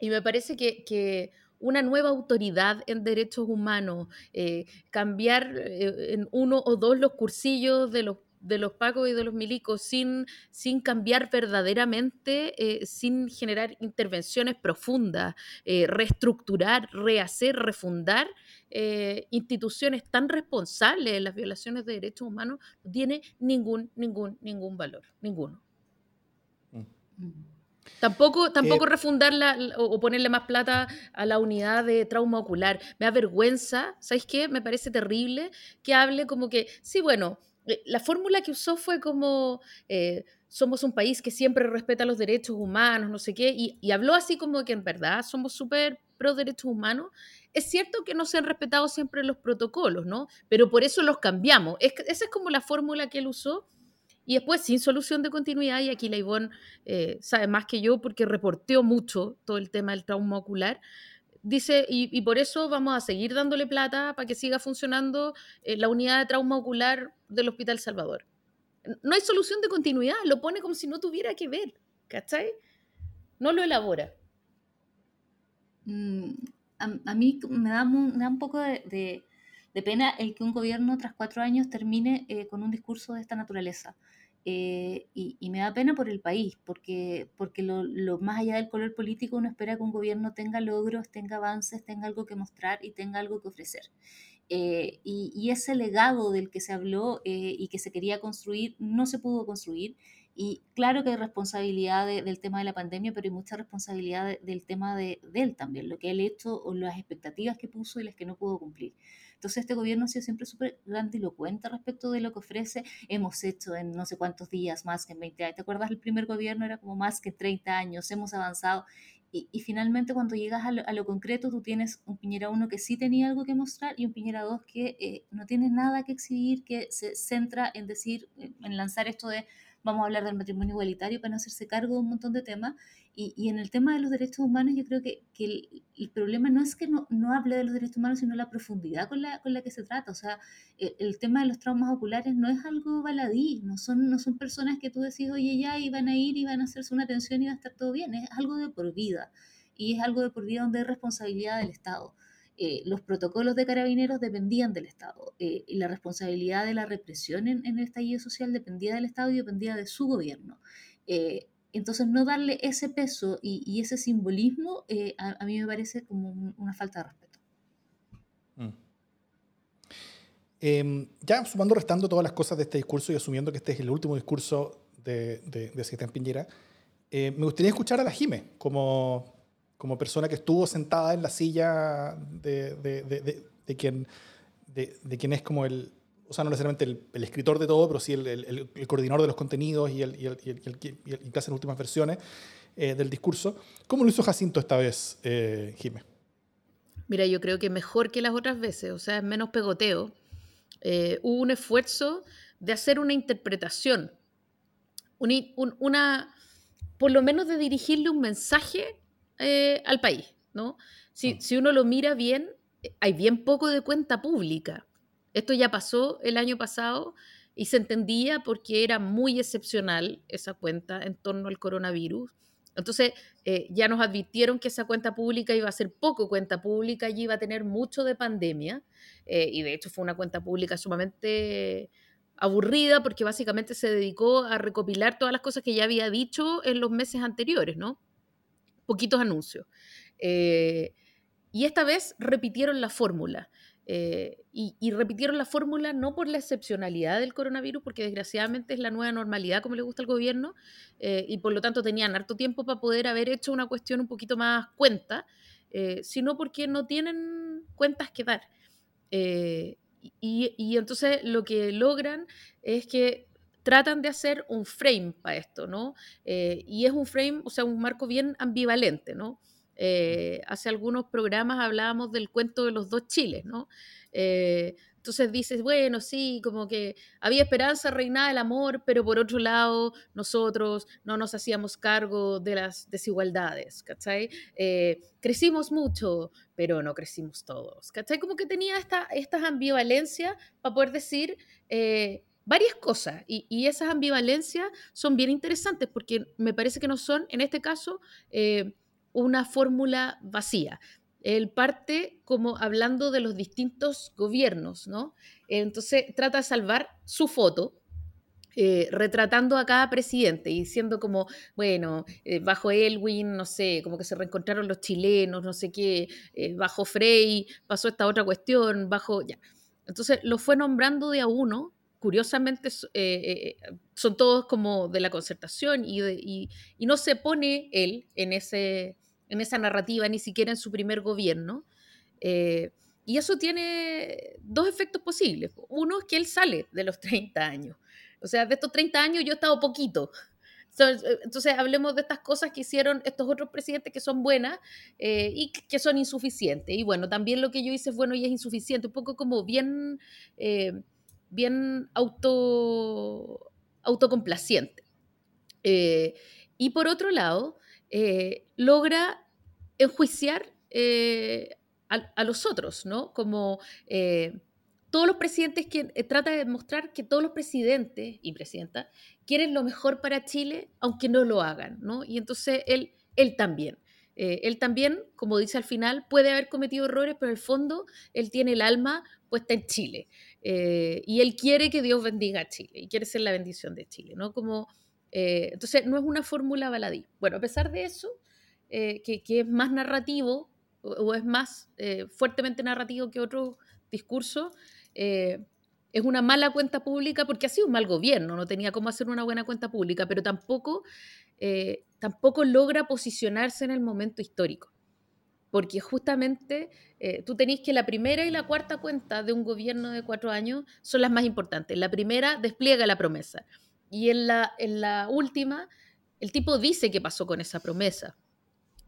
y me parece que, una nueva autoridad en derechos humanos, eh, cambiar eh, en uno o dos los cursillos de los de los pacos y de los milicos sin, sin cambiar verdaderamente, sin generar intervenciones profundas, reestructurar, rehacer, refundar eh, instituciones tan responsables de las violaciones de derechos humanos, no tiene ningún, ningún, ningún valor, ninguno. Mm. Tampoco, tampoco refundarla o, ponerle más plata a la unidad de trauma ocular. Me da vergüenza, ¿sabes qué? Me parece terrible que hable como que, sí, bueno, eh, la fórmula que usó fue como eh, somos un país que siempre respeta los derechos humanos, no sé qué, y, habló así como que en verdad somos súper pro derechos humanos. Es cierto que no se han respetado siempre los protocolos, ¿no? Pero por eso los cambiamos. Es, esa es como la fórmula que él usó. Y después, sin solución de continuidad, y aquí la Ivonne eh, sabe más que yo porque reporteó mucho todo el tema del trauma ocular, dice, y, por eso vamos a seguir dándole plata para que siga funcionando eh, la unidad de trauma ocular del Hospital Salvador. No hay solución de continuidad, lo pone como si no tuviera que ver, ¿cachai? No lo elabora. Mm, a, mí me da, un poco de, pena el que un gobierno tras cuatro años termine eh, con un discurso de esta naturaleza. Eh, y, me da pena por el país, porque, porque lo, más allá del color político uno espera que un gobierno tenga logros, tenga avances, tenga algo que mostrar y tenga algo que ofrecer. Eh, y, ese legado del que se habló eh, y que se quería construir no se pudo construir. Y claro que hay responsabilidad del tema de la pandemia, pero hay mucha responsabilidad del tema de, de, él también, lo que él hecho o las expectativas que puso y las que no pudo cumplir. Entonces este gobierno ha sido siempre súper grandilocuente respecto de lo que ofrece. Hemos hecho en no sé cuántos días más que en 20 años. ¿Te acuerdas? El primer gobierno era como más que 30 años. Hemos avanzado. Y, finalmente cuando llegas a lo, concreto, tú tienes un Piñera 1 que sí tenía algo que mostrar y un Piñera 2 que eh, no tiene nada que exhibir, que se centra en decir, en lanzar esto de vamos a hablar del matrimonio igualitario para no hacerse cargo de un montón de temas. Y, y en el tema de los derechos humanos, yo creo que, que el, el, problema no es que no, no, hable de los derechos humanos, sino la profundidad con la, con la que se trata. O sea, el, el, tema de los traumas oculares no es algo baladí, no son, no son personas que tú decís, oye, ya iban a ir y van a hacerse una atención y va a estar todo bien, es algo de por vida. Y es algo de por vida donde hay responsabilidad del Estado. Eh, los protocolos de carabineros dependían del Estado eh, y la responsabilidad de la represión en, el estallido social dependía del Estado y dependía de su gobierno. Eh, entonces, no darle ese peso y, ese simbolismo a, mí me parece como una falta de respeto. Mm. Em, ya sumando, restando todas las cosas de este discurso y asumiendo que este es el último discurso de, de, de Piñera, me gustaría escuchar a la Jime como como persona que estuvo sentada en la silla de, de, de, de quien, quien es como el, o sea, no necesariamente el, el escritor de todo, pero sí el, el, el, coordinador de los contenidos y el, y y que hace las últimas versiones. del discurso. ¿Cómo lo hizo Jacinto esta vez, eh, Jimé? Mira, yo creo que mejor que las otras veces, o sea, es menos pegoteo. hubo un esfuerzo de hacer una interpretación, una, por lo menos de dirigirle un mensaje al país, ¿no? Si, mm. si uno lo mira bien, hay bien poco de cuenta pública. Esto ya pasó el año pasado y se entendía porque era muy excepcional esa cuenta en torno al coronavirus. Entonces, eh, ya nos advirtieron que esa cuenta pública iba a ser poco cuenta pública y iba a tener mucho de pandemia. Eh, y de hecho fue una cuenta pública sumamente aburrida porque básicamente se dedicó a recopilar todas las cosas que ya había dicho en los meses anteriores, ¿no? Poquitos anuncios. Eh, y esta vez repitieron la fórmula. Eh, y, repitieron la fórmula no por la excepcionalidad del coronavirus, porque desgraciadamente es la nueva normalidad como le gusta al gobierno, eh, y por lo tanto tenían harto tiempo para poder haber hecho una cuestión un poquito más cuenta, sino porque no tienen cuentas que dar. Y, entonces lo que logran es que tratan de hacer un frame para esto, ¿no? y es un frame, o sea, un marco bien ambivalente, ¿no? Eh, hace algunos programas hablábamos del cuento de los dos chiles, ¿no? Eh, entonces dices, bueno, sí, como que había esperanza, reinaba el amor, pero por otro lado, nosotros no nos hacíamos cargo de las desigualdades, ¿cachai? Eh, crecimos mucho, pero no crecimos todos, ¿cachai? Como que tenía esta, estas ambivalencias para poder decir varias cosas, y, esas ambivalencias son bien interesantes porque me parece que no son, en este caso, una fórmula vacía. Él parte como hablando de los distintos gobiernos, ¿no? Entonces trata de salvar su foto, eh, retratando a cada presidente y diciendo como, bueno, eh, bajo Elwin, no sé, como que se reencontraron los chilenos, no sé qué, eh, bajo Frey pasó esta otra cuestión, bajo, ya. Entonces lo fue nombrando de a uno curiosamente son todos como de la concertación y, y, no se pone él en ese, en esa narrativa, ni siquiera en su primer gobierno. Eh, y eso tiene dos efectos posibles. Uno es que él sale de los 30 años. O sea, de estos 30 años yo he estado poquito. Entonces, hablemos de estas cosas que hicieron estos otros presidentes que son buenas eh, y que son insuficientes. Y bueno, también lo que yo hice es bueno y es insuficiente, un poco como bien, eh, bien auto, autocomplaciente. y por otro lado, eh, logra enjuiciar eh, a, los otros, ¿no? Como eh, todos los presidentes que trata de demostrar que todos los presidentes y presidentas quieren lo mejor para Chile, aunque no lo hagan, ¿no? Y entonces él, él también. él también, como dice al final, puede haber cometido errores, pero en el fondo él tiene el alma puesta en Chile. Y él quiere que Dios bendiga a Chile y quiere ser la bendición de Chile, ¿no? Como eh, entonces, no es una fórmula baladí. Bueno, a pesar de eso, eh, que, es más narrativo o, es más eh, fuertemente narrativo que otro discurso, es una mala cuenta pública porque ha sido un mal gobierno, no tenía cómo hacer una buena cuenta pública, pero tampoco, tampoco logra posicionarse en el momento histórico. Porque justamente tú tenéis que la primera y la cuarta cuenta de un gobierno de cuatro años son las más importantes. La primera despliega la promesa. Y en la, en la última, el tipo dice qué pasó con esa promesa.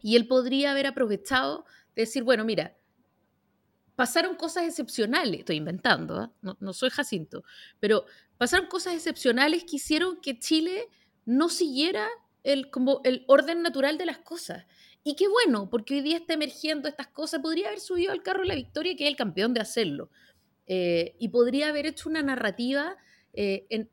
Y él podría haber aprovechado de decir, bueno, mira, pasaron cosas excepcionales, estoy inventando, ¿ah? no, no, soy Jacinto, pero pasaron cosas excepcionales que hicieron que Chile no siguiera el, como el orden natural de las cosas. Y qué bueno, porque hoy día está emergiendo estas cosas, podría haber subido al carro la victoria, que es el campeón de hacerlo. Eh, y podría haber hecho una narrativa eh, en,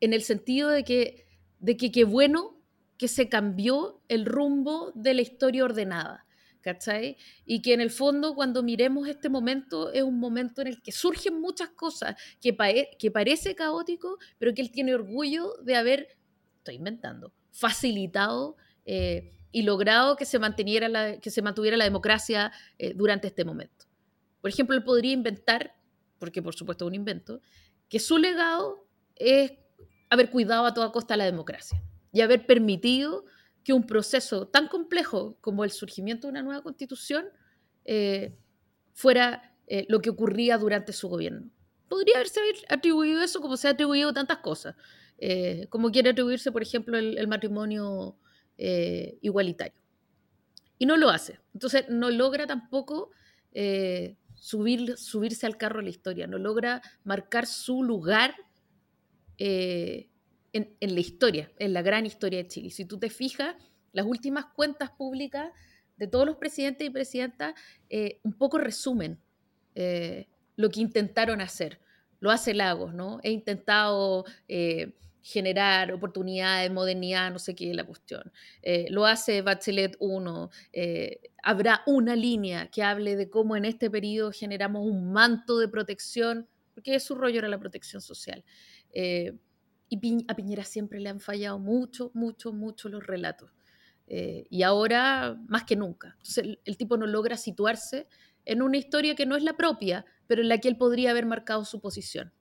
en el sentido de que, de que qué bueno que se cambió el rumbo de la historia ordenada. ¿cachai? Y que en el fondo cuando miremos este momento es un momento en el que surgen muchas cosas, que, que parece caótico, pero que él tiene orgullo de haber, estoy inventando, facilitado eh, y logrado que se, mantuviera la democracia eh, durante este momento. Por ejemplo, él podría inventar, porque por supuesto es un invento, que su legado es haber cuidado a toda costa la democracia y haber permitido que un proceso tan complejo como el surgimiento de una nueva constitución eh, fuera eh, lo que ocurría durante su gobierno. Podría haberse atribuido eso como se ha atribuido tantas cosas, como quiere atribuirse, por ejemplo, el, matrimonio eh, igualitario. Y no lo hace. Entonces no logra tampoco eh, subir, subirse al carro de la historia, no logra marcar su lugar en, en, la historia, en la gran historia de Chile. Si tú te fijas, las últimas cuentas públicas de todos los presidentes y presidentas un poco resumen lo que intentaron hacer. Lo hace Lagos, ¿no? He intentado generar oportunidades, modernidad, no sé qué es la cuestión. Eh, lo hace Bachelet 1. Eh, habrá una línea que hable de cómo en este periodo generamos un manto de protección, porque su rollo era la protección social. Eh, y a Piñera siempre le han fallado mucho, mucho, mucho los relatos. y ahora más que nunca. El, tipo no logra situarse en una historia que no es la propia, pero en la que él podría haber marcado su posición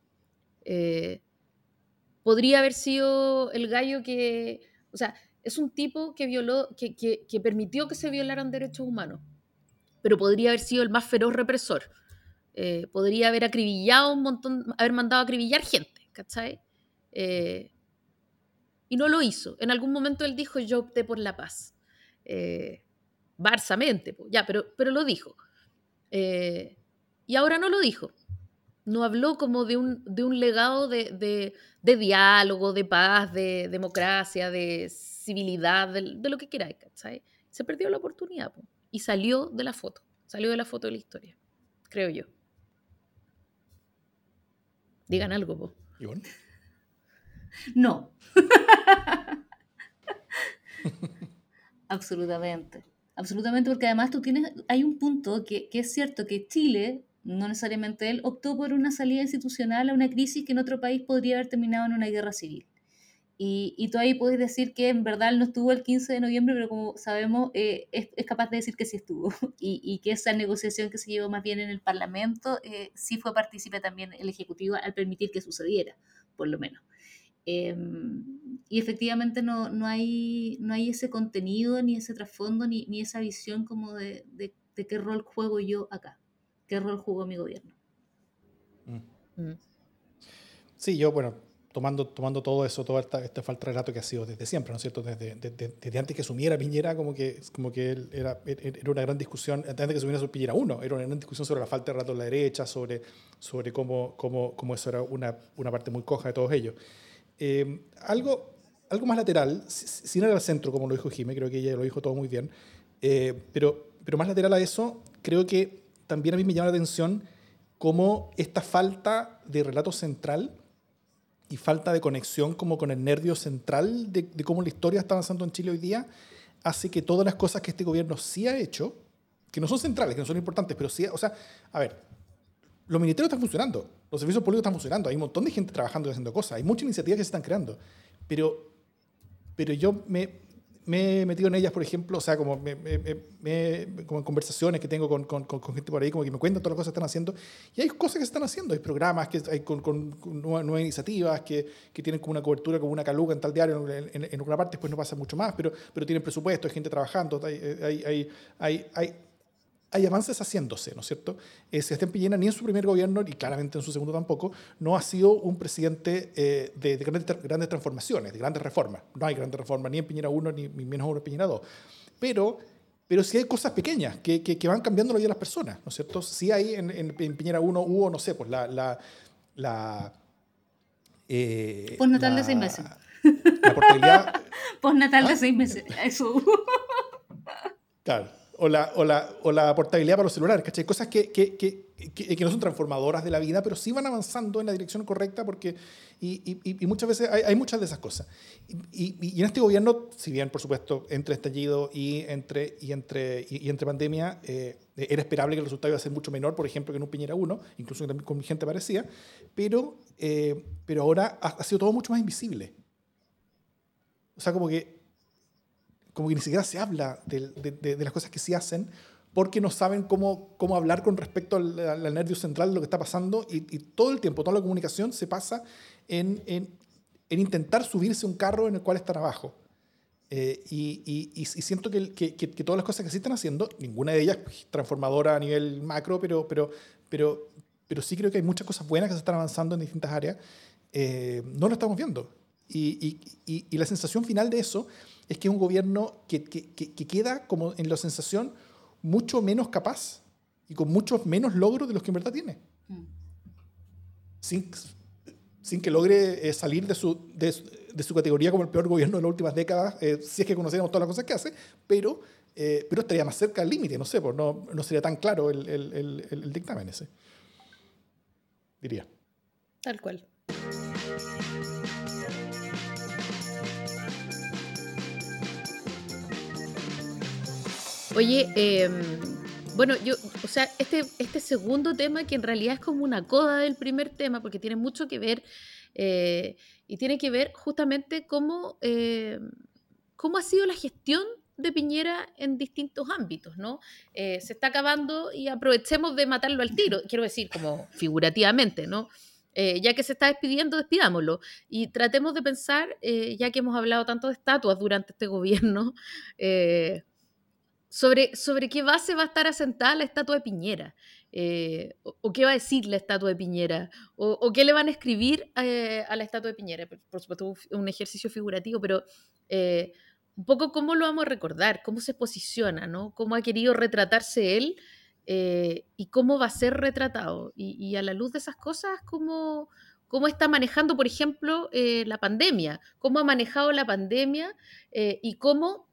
podría haber sido el gallo que, o sea, es un tipo que violó, que, que, permitió que se violaran derechos humanos, pero podría haber sido el más feroz represor. Eh, podría haber acribillado un montón, haber mandado a acribillar gente, ¿cachai? Eh, y no lo hizo. En algún momento él dijo, yo opté por la paz. Eh, barsamente, ya, pero, pero lo dijo. Eh, y ahora no lo dijo no habló como de un, de un legado de, diálogo, de paz, de democracia, de civilidad, de, lo que queráis, ¿cachai? Se perdió la oportunidad y salió de la foto, salió de la foto de la historia, creo yo. Digan algo, po. No. Absolutamente. Absolutamente, porque además tú tienes, hay un punto que, que es cierto que Chile no necesariamente él, optó por una salida institucional a una crisis que en otro país podría haber terminado en una guerra civil. Y, y tú ahí puedes decir que en verdad no estuvo el 15 de noviembre, pero como sabemos, eh, es, es, capaz de decir que sí estuvo. Y, y, que esa negociación que se llevó más bien en el Parlamento, eh, sí fue partícipe también el Ejecutivo al permitir que sucediera, por lo menos. Em, y efectivamente no, no, hay, no hay ese contenido, ni ese trasfondo, ni, ni esa visión como de, de, de qué rol juego yo acá qué rol jugó mi gobierno. Mm. Mm. Sí, yo, bueno, tomando, tomando todo eso, toda esta, esta, falta de relato que ha sido desde siempre, ¿no es cierto? Desde, desde, antes que asumiera Piñera, como que, como que él era, era una gran discusión, antes de que asumiera Piñera uno, era una gran discusión sobre la falta de relato de la derecha, sobre, sobre cómo, cómo, cómo eso era una, una parte muy coja de todos ellos. Eh, algo, algo más lateral, sin ir al centro, como lo dijo Jimé, creo que ella lo dijo todo muy bien, eh, pero, pero más lateral a eso, creo que también a mí me llama la atención cómo esta falta de relato central y falta de conexión como con el nervio central de, cómo la historia está avanzando en Chile hoy día hace que todas las cosas que este gobierno sí ha hecho, que no son centrales, que no son importantes, pero sí, o sea, a ver, los ministerios están funcionando, los servicios públicos están funcionando, hay un montón de gente trabajando y haciendo cosas, hay muchas iniciativas que se están creando, pero, pero yo me, me he metido en ellas, por ejemplo, o sea, como, me, como en conversaciones que tengo con, con, con, gente por ahí, como que me cuentan todas las cosas que están haciendo. Y hay cosas que se están haciendo, hay programas, que hay con, nuevas, iniciativas que, que, tienen como una cobertura, como una caluga en tal diario, en, en, en, una parte después no pasa mucho más, pero, pero tienen presupuesto, hay gente trabajando, hay, hay, hay, hay hay avances haciéndose, ¿no es cierto? Eh, Sebastián Piñera ni en su primer gobierno, y claramente en su segundo tampoco, no ha sido un presidente eh, de, grandes, grandes, transformaciones, de grandes reformas. No hay grandes reformas ni en Piñera 1 ni, menos aún en Piñera 2. Pero, pero sí hay cosas pequeñas que, que, van cambiando la vida de las personas, ¿no es cierto? Sí hay en, en, Piñera 1 hubo, no sé, pues la... la, la eh, Postnatal de seis meses. La portabilidad... Postnatal de ¿Ah? seis meses, eso. Claro o la, o la, o la portabilidad para los celulares, ¿cachai? Cosas que, que, que, que, no son transformadoras de la vida, pero sí van avanzando en la dirección correcta porque, y, y, y muchas veces hay, hay, muchas de esas cosas. Y, y, en este gobierno, si bien por supuesto entre estallido y entre, y entre, y, entre pandemia, eh, era esperable que el resultado iba a ser mucho menor, por ejemplo, que en un Piñera 1, incluso con gente parecía, pero, eh, pero ahora ha, ha sido todo mucho más invisible. O sea, como que como que ni siquiera se habla de, de, las cosas que sí hacen porque no saben cómo, cómo hablar con respecto al, nervio central de lo que está pasando y, todo el tiempo, toda la comunicación se pasa en, en, en intentar subirse un carro en el cual están abajo. Eh, y, y, siento que, que, que, todas las cosas que sí están haciendo, ninguna de ellas transformadora a nivel macro, pero, pero, pero, pero sí creo que hay muchas cosas buenas que se están avanzando en distintas áreas, eh, no lo estamos viendo. Y, y, la sensación final de eso es que es un gobierno que, que, que, queda como en la sensación mucho menos capaz y con muchos menos logros de los que en verdad tiene. Sin, sin que logre eh, salir de su, de, de, su categoría como el peor gobierno de las últimas décadas, eh, si es que conocemos todas las cosas que hace, pero, eh, pero estaría más cerca del límite, no sé, pues no, no sería tan claro el, el, el, el dictamen ese. Diría. Tal cual. Oye, eh, bueno, yo, o sea, este, este segundo tema que en realidad es como una coda del primer tema, porque tiene mucho que ver eh, y tiene que ver justamente cómo, eh, cómo ha sido la gestión de Piñera en distintos ámbitos, ¿no? se está acabando y aprovechemos de matarlo al tiro, quiero decir, como figurativamente, ¿no? ya que se está despidiendo, despidámoslo. Y tratemos de pensar, ya que hemos hablado tanto de estatuas durante este gobierno, sobre, sobre qué base va a estar asentada la estatua de Piñera, eh, o, qué va a decir la estatua de Piñera, o, qué le van a escribir eh, a la estatua de Piñera. Por, supuesto, un ejercicio figurativo, pero eh, un poco cómo lo vamos a recordar, cómo se posiciona, ¿no? cómo ha querido retratarse él y cómo va a ser retratado. Y, a la luz de esas cosas, cómo, cómo está manejando, por ejemplo, la pandemia, cómo ha manejado la pandemia y cómo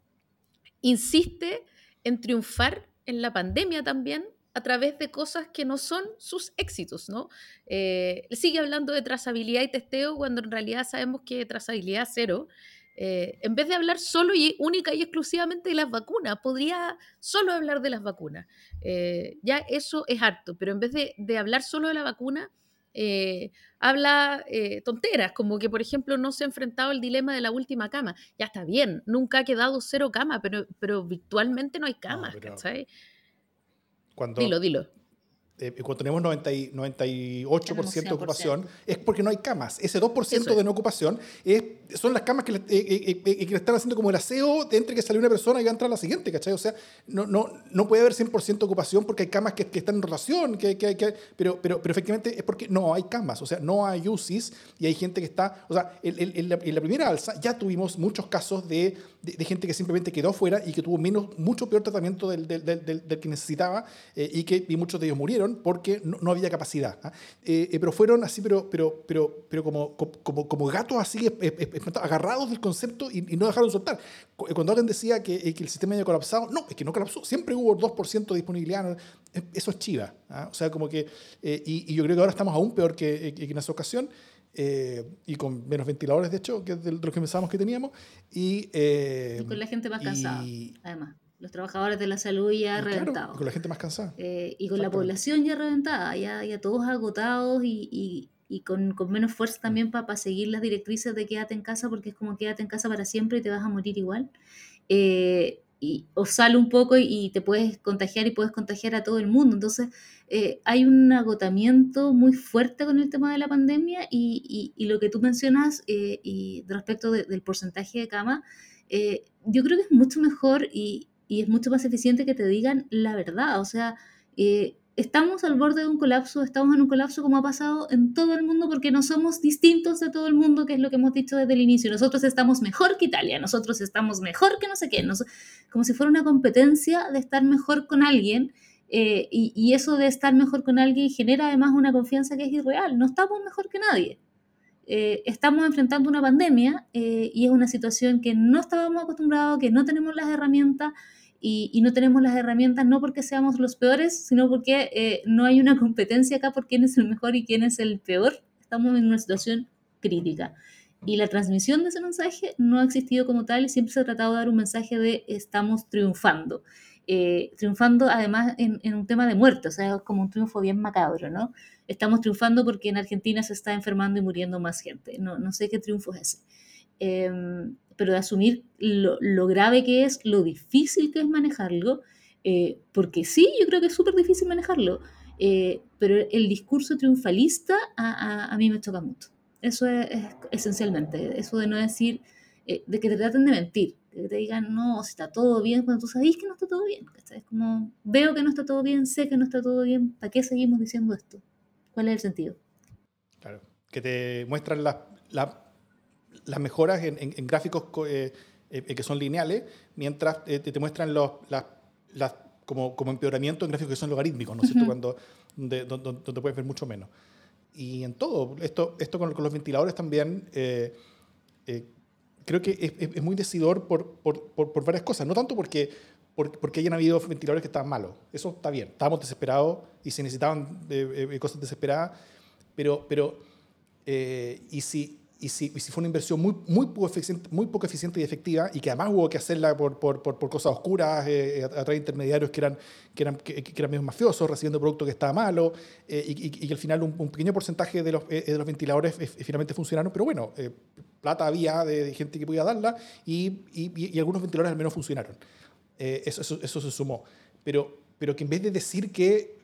insiste en triunfar en la pandemia también a través de cosas que no son sus éxitos, ¿no? Eh, sigue hablando de trazabilidad y testeo cuando en realidad sabemos que trazabilidad cero. Eh, en vez de hablar solo y única y exclusivamente de las vacunas, podría solo hablar de las vacunas. Eh, ya eso es harto, pero en vez de, de hablar solo de la vacuna, eh, habla eh, tonteras, como que, por ejemplo, no se ha enfrentado al dilema de la última cama. Ya está bien, nunca ha quedado cero cama, pero, pero virtualmente no hay camas, Dilo, dilo. Eh, cuando tenemos 90 98% de ocupación, es porque no hay camas. Ese 2% de no ocupación es, son las camas que le, eh, eh, que le, están haciendo como el aseo de entre que sale una persona y va a entrar la siguiente, ¿cachai? O sea, no, no, no puede haber 100% de ocupación porque hay camas que, que están en rotación, que, que, que, pero, pero, pero efectivamente es porque no hay camas, o sea, no hay UCIs y hay gente que está, o sea, en, la, en la, primera alza ya tuvimos muchos casos de, de, gente que simplemente quedó fuera y que tuvo menos, mucho peor tratamiento del, del, del, del que necesitaba y que y muchos de ellos murieron porque no, había capacidad. ¿ah? Eh, eh, pero fueron así, pero, pero, pero, pero como, como, como gatos así, agarrados del concepto y, no dejaron soltar. Eh, cuando alguien decía que, que, el sistema había colapsado, no, es que no colapsó. Siempre hubo 2% de disponibilidad. Eso es chiva. ¿ah? O sea, como que. y, yo creo que ahora estamos aún peor que, que en esa ocasión. y con menos ventiladores, de hecho, que de, los que pensábamos que teníamos. Y, y con la gente más cansada, además los trabajadores de la salud ya reventados. con la gente más cansada. Eh, y con la población ya reventada, ya, ya todos agotados y, y, y con, con, menos fuerza también para seguir las directrices de quédate en casa porque es como quédate en casa para siempre y te vas a morir igual. Eh, y, o sale un poco y, te puedes contagiar y puedes contagiar a todo el mundo. Entonces, eh, hay un agotamiento muy fuerte con el tema de la pandemia y, y lo que tú mencionas y respecto del porcentaje de cama, yo creo que es mucho mejor y, y es mucho más eficiente que te digan la verdad. O sea, eh, estamos al borde de un colapso, estamos en un colapso como ha pasado en todo el mundo porque no somos distintos de todo el mundo, que es lo que hemos dicho desde el inicio. Nosotros estamos mejor que Italia, nosotros estamos mejor que no sé qué, como si fuera una competencia de estar mejor con alguien. Eh, y, eso de estar mejor con alguien genera además una confianza que es irreal. No estamos mejor que nadie. Eh, estamos enfrentando una pandemia y es una situación que no estábamos acostumbrados, que no tenemos las herramientas y, no tenemos las herramientas no porque seamos los peores, sino porque eh, no hay una competencia acá por quién es el mejor y quién es el peor. Estamos en una situación crítica. Y la transmisión de ese mensaje no ha existido como tal, siempre se ha tratado de dar un mensaje de estamos triunfando. Eh, triunfando además en, en, un tema de muerte, o sea, es como un triunfo bien macabro, ¿no? Estamos triunfando porque en Argentina se está enfermando y muriendo más gente. No, no sé qué triunfo es ese. Em, pero de asumir lo, grave que es, lo difícil que es manejarlo, eh, porque sí, yo creo que es súper difícil manejarlo, eh, pero el discurso triunfalista a, a, mí me choca mucho. Eso es, esencialmente, eso de no decir, eh, de que te traten de mentir, que te digan, no, si está todo bien, cuando tú sabes que no está todo bien. Es como, veo que no está todo bien, sé que no está todo bien, ¿para qué seguimos diciendo esto? ¿Cuál es el sentido? Claro, que te muestran la, la las mejoras en, gráficos eh, eh, que son lineales, mientras te, muestran los, las, como, como, empeoramiento en gráficos que son logarítmicos, ¿no es cierto? Cuando, donde, donde, puedes ver mucho menos. Y en todo, esto, esto con, los ventiladores también, creo que es, muy decidor por, por, por, varias cosas. No tanto porque, porque hayan habido ventiladores que estaban malos. Eso está bien. Estábamos desesperados y se necesitaban cosas desesperadas. Pero, pero y si y si, si, fue una inversión muy, muy, poco eficiente, muy poco eficiente y efectiva y que además hubo que hacerla por, por, por, cosas oscuras, eh, a, través de intermediarios que eran, que eran, que, eran medio mafiosos, recibiendo producto que estaba malo, eh, y, que al final un, pequeño porcentaje de los, eh, de los ventiladores finalmente funcionaron, pero bueno, plata había de, gente que podía darla y, y, algunos ventiladores al menos funcionaron. Eso, eso, eso, se sumó. Pero, pero que en vez de decir que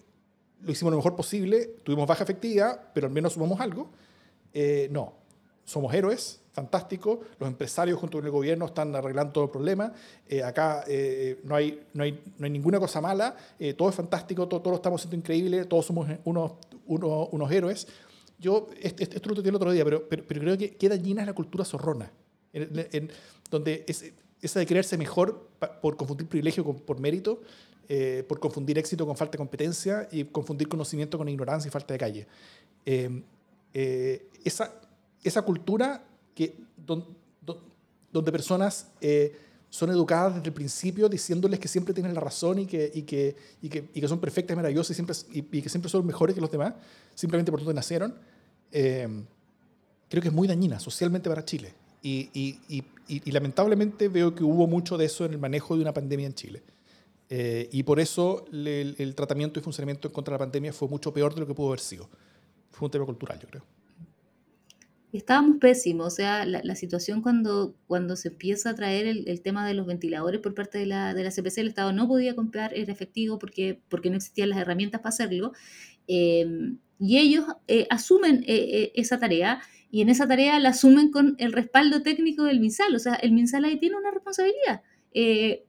lo hicimos lo mejor posible, tuvimos baja efectividad, pero al menos sumamos algo, no somos héroes, fantástico, los empresarios junto con el gobierno están arreglando todo el problema, eh, acá eh, no, hay, no, hay, no, hay, ninguna cosa mala, eh, todo es fantástico, todo, todo, lo estamos haciendo increíble, todos somos unos, unos, unos héroes. Yo, esto, esto lo tuve el otro día, pero, pero, creo que queda llena la cultura zorrona, en, donde es, esa de creerse mejor por confundir privilegio con, por mérito, por confundir éxito con falta de competencia y confundir conocimiento con ignorancia y falta de calle. esa esa cultura que, donde, personas eh, son educadas desde el principio diciéndoles que siempre tienen la razón y que, y que, y que, y que son perfectas, maravillosas y, siempre, y, que siempre son mejores que los demás, simplemente por donde nacieron, eh, creo que es muy dañina socialmente para Chile. Y, lamentablemente veo que hubo mucho de eso en el manejo de una pandemia en Chile. Eh, y por eso el, el, tratamiento y funcionamiento contra la pandemia fue mucho peor de lo que pudo haber sido. Fue un tema cultural, yo creo estábamos pésimos, o sea, la, situación cuando, cuando se empieza a traer el, tema de los ventiladores por parte de la, de la CPC, el Estado no podía comprar el efectivo porque, porque no existían las herramientas para hacerlo, em, y ellos eh, asumen eh, eh, esa tarea, y en esa tarea la asumen con el respaldo técnico del MinSal, o sea, el MinSal ahí tiene una responsabilidad,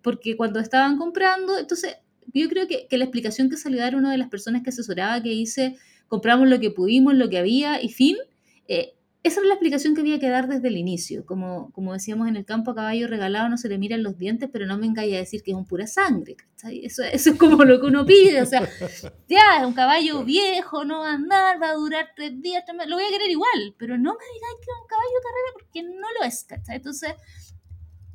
porque cuando estaban comprando, entonces yo creo que, que la explicación que salió a dar una de las personas que asesoraba, que dice, compramos lo que pudimos, lo que había, y fin, esa era la explicación que había que dar desde el inicio. Como, como decíamos en el campo a caballo regalado no se le miran los dientes, pero no me engañe a decir que es un pura sangre. Eso, eso es como lo que uno pide. O sea, ya, es un caballo viejo, no va a andar, va a durar tres días, lo voy a querer igual, pero no me digáis que es un caballo de carrera porque no lo es. Entonces,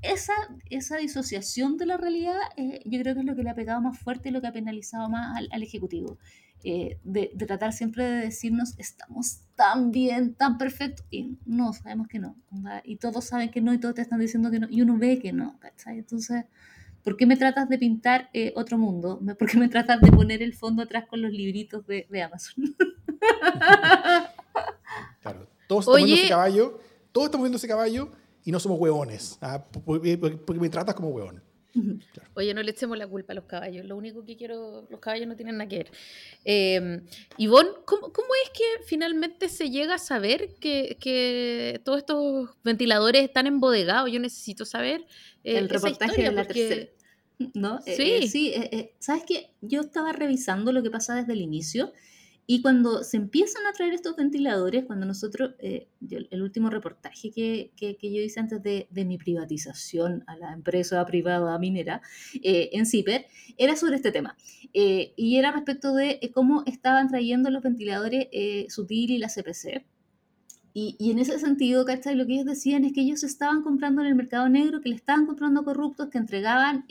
esa, esa disociación de la realidad eh, yo creo que es lo que le ha pegado más fuerte y lo que ha penalizado más al, al Ejecutivo. Eh, de, tratar siempre de decirnos estamos tan bien, tan perfectos, y no, sabemos que no, y todos saben que no, y todos te están diciendo que no, y uno ve que no, ¿cachai? Entonces, ¿por qué me tratas de pintar eh, otro mundo? ¿Por qué me tratas de poner el fondo atrás con los libritos de, de Amazon? claro, todos estamos viendo ese caballo, todos estamos viendo ese caballo y no somos huevones, ¿ah? porque, porque me tratas como huevón. Oye, no le echemos la culpa a los caballos. Lo único que quiero, los caballos no tienen nada que ver. Eh, Ivonne, ¿cómo, es que finalmente se llega a saber que, todos estos ventiladores están embodegados? Yo necesito saber eh, el reportaje de la tercera. ¿No? Eh, sí, eh, sí ¿sabes qué? Yo estaba revisando lo que pasa desde el inicio y cuando se empiezan a traer estos ventiladores, cuando nosotros, eh, el último reportaje que, que, yo hice antes de, de, mi privatización a la empresa privada minera eh, en CIPER, era sobre este tema. Eh, y era respecto de cómo estaban trayendo los ventiladores Sutil y la CPC. Y, y, en ese sentido, ¿cachai? Lo que ellos decían es que ellos estaban comprando en el mercado negro, que le estaban comprando corruptos, que entregaban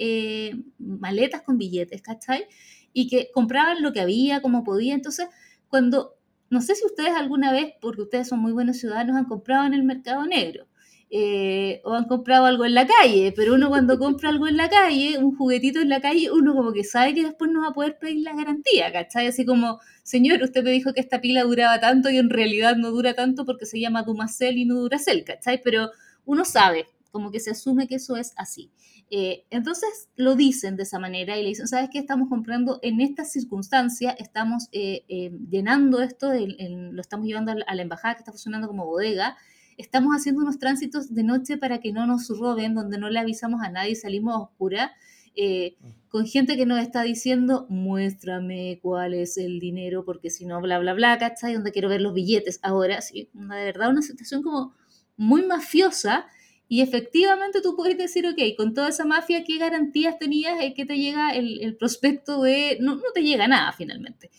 maletas con billetes, ¿cachai? Y que compraban lo que había, como podía. Entonces, cuando, no sé si ustedes alguna vez, porque ustedes son muy buenos ciudadanos, han comprado en el mercado negro. Eh, o han comprado algo en la calle, pero uno cuando compra algo en la calle, un juguetito en la calle, uno como que sabe que después no va a poder pedir la garantía, ¿cachai? Así como, señor, usted me dijo que esta pila duraba tanto y en realidad no dura tanto porque se llama Dumacel y no Duracel, ¿cachai? Pero uno sabe, como que se asume que eso es así. Eh, entonces lo dicen de esa manera y le dicen, ¿sabes qué? Estamos comprando en esta circunstancia, estamos eh, eh, llenando esto, lo estamos llevando a la embajada que está funcionando como bodega, estamos haciendo unos tránsitos de noche para que no nos roben, donde no le avisamos a nadie, salimos a oscura, con gente que nos está diciendo, muéstrame cuál es el dinero, porque si no, bla, bla, bla, ¿cachai? Donde quiero ver los billetes. Ahora, sí, de verdad, una situación como muy mafiosa y efectivamente tú puedes decir, ok, con toda esa mafia, ¿qué garantías tenías de que te llega el, prospecto de... No, no, te llega nada finalmente.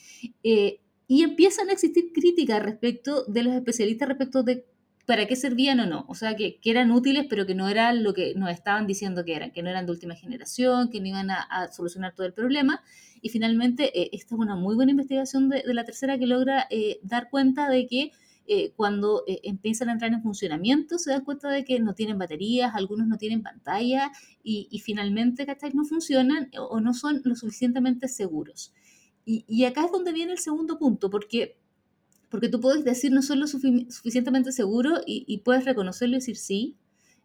Eh, y empiezan a existir críticas respecto de los especialistas respecto de para qué servían o no. O sea, que, eran útiles, pero que no eran lo que nos estaban diciendo que eran, que no eran de última generación, que no iban a, solucionar todo el problema. Y finalmente, eh, esta es una muy buena investigación de, la tercera que logra eh, dar cuenta de que eh, cuando empiezan a entrar en funcionamiento se dan cuenta de que no tienen baterías, algunos no tienen pantalla y, y finalmente, ¿cachai? No funcionan o no son lo suficientemente seguros. Y, y acá es donde viene el segundo punto, porque porque tú puedes decir no son lo suficientemente seguro y, puedes reconocerlo y decir sí,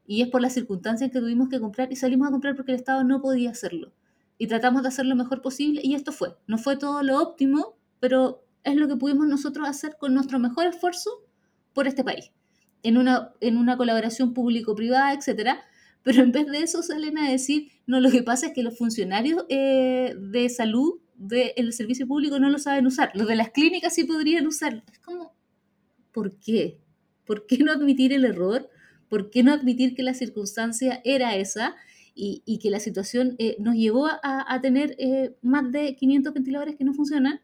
y es por las circunstancias que tuvimos que comprar y salimos a comprar porque el Estado no podía hacerlo. Y tratamos de hacer lo mejor posible y esto fue. No fue todo lo óptimo, pero es lo que pudimos nosotros hacer con nuestro mejor esfuerzo por este país, en una, en una colaboración público-privada, etcétera. Pero en vez de eso salen a decir, no, lo que pasa es que los funcionarios eh, de salud del servicio público no lo saben usar. Los de las clínicas sí podrían usarlo. Es como, ¿por qué? ¿Por qué no admitir el error? ¿Por qué no admitir que la circunstancia era esa y, que la situación eh, nos llevó a, tener eh, más de 500 ventiladores que no funcionan?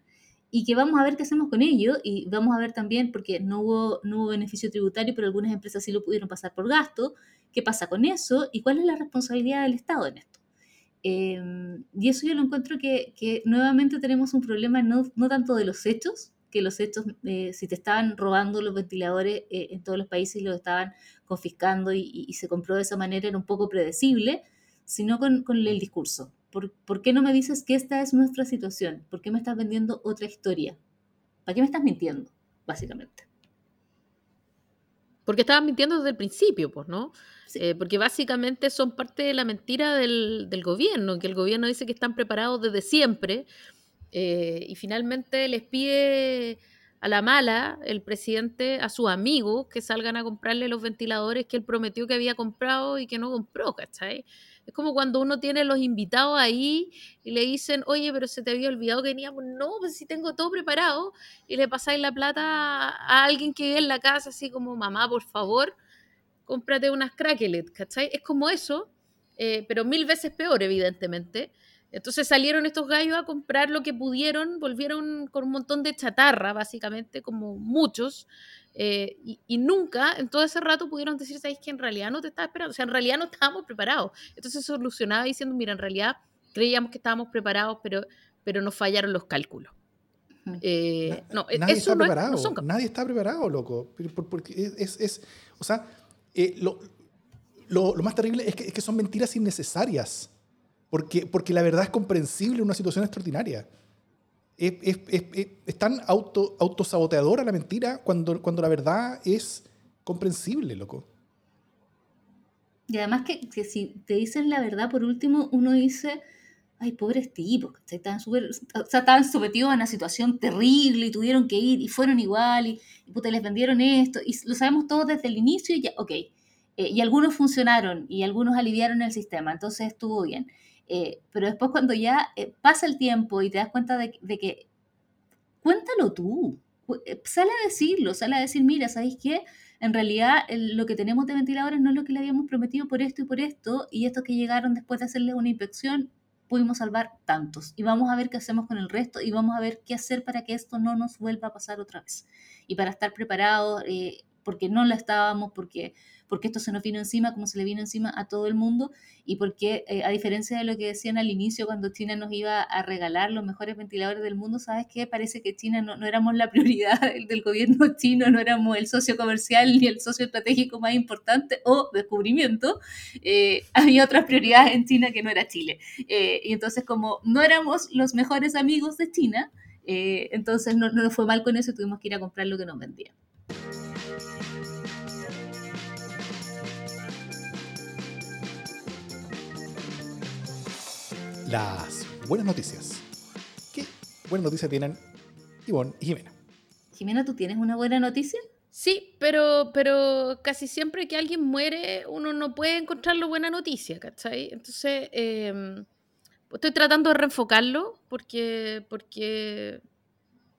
Y que vamos a ver qué hacemos con ello y vamos a ver también, porque no hubo, no hubo beneficio tributario, pero algunas empresas sí lo pudieron pasar por gasto, qué pasa con eso y cuál es la responsabilidad del Estado en esto. Em, y eso yo lo encuentro que, que nuevamente tenemos un problema no, no, tanto de los hechos, que los hechos, eh, si te estaban robando los ventiladores eh, en todos los países y los estaban confiscando y, se compró de esa manera, era un poco predecible, sino con, con el discurso. ¿Por, ¿Por, qué no me dices que esta es nuestra situación? ¿Por qué me estás vendiendo otra historia? ¿Para qué me estás mintiendo, básicamente? Porque estabas mintiendo desde el principio, pues, ¿no? Eh, porque básicamente son parte de la mentira del, gobierno, que el gobierno dice que están preparados desde siempre eh, y finalmente les pide a la mala el presidente a sus amigos que salgan a comprarle los ventiladores que él prometió que había comprado y que no compró, ¿cachai? Es como cuando uno tiene los invitados ahí y le dicen, oye, pero se te había olvidado que veníamos. No, pues si tengo todo preparado. Y le pasáis la plata a alguien que vive en la casa, así como, mamá, por favor, cómprate unas cracklet, ¿cachai? Es como eso, eh, pero mil veces peor, evidentemente. Entonces salieron estos gallos a comprar lo que pudieron, volvieron con un montón de chatarra, básicamente, como muchos, eh, y, nunca en todo ese rato pudieron decir, ¿sabéis que en realidad no te estaba esperando? O sea, en realidad no estábamos preparados. Entonces solucionaba diciendo, mira, en realidad creíamos que estábamos preparados, pero, pero nos fallaron los cálculos. Eh, no, nadie está preparado. nadie está preparado, loco. Porque es, es o sea, eh, lo, lo, más terrible es que, es que, son mentiras innecesarias, porque, porque la verdad es comprensible en una situación extraordinaria. Es, es, es tan auto, autosaboteadora la mentira cuando, cuando la verdad es comprensible, loco. Y además que, que, si te dicen la verdad, por último, uno dice, ay, pobres tipos, estaban, super, o sea, estaban sometidos a una situación terrible y tuvieron que ir y fueron igual y, y les vendieron esto y lo sabemos todos desde el inicio y ya, ok. Eh, y algunos funcionaron y algunos aliviaron el sistema, entonces estuvo bien. Eh, pero después cuando ya eh, pasa el tiempo y te das cuenta de, que, cuéntalo tú, sale a decirlo, sale a decir, mira, ¿sabéis qué? En realidad lo que tenemos de ventiladores no es lo que le habíamos prometido por esto y por esto, y estos que llegaron después de hacerles una inspección pudimos salvar tantos. Y vamos a ver qué hacemos con el resto y vamos a ver qué hacer para que esto no nos vuelva a pasar otra vez. Y para estar preparados, eh, porque no la estábamos, porque porque esto se nos vino encima como se le vino encima a todo el mundo y porque, eh, a diferencia de lo que decían al inicio cuando China nos iba a regalar los mejores ventiladores del mundo, ¿sabes qué? Parece que China no, no éramos la prioridad del, gobierno chino, no éramos el socio comercial ni el socio estratégico más importante o descubrimiento. Eh, había otras prioridades en China que no era Chile. Eh, y entonces, como no éramos los mejores amigos de China, entonces no, no nos fue mal con eso y tuvimos que ir a comprar lo que nos vendían. Las buenas noticias. ¿Qué buenas noticias tienen Ivonne y Jimena? Jimena, ¿tú tienes una buena noticia? Sí, pero, pero casi siempre que alguien muere, uno no puede encontrar la buena noticia, ¿cachai? Entonces, em, estoy tratando de reenfocarlo porque, porque,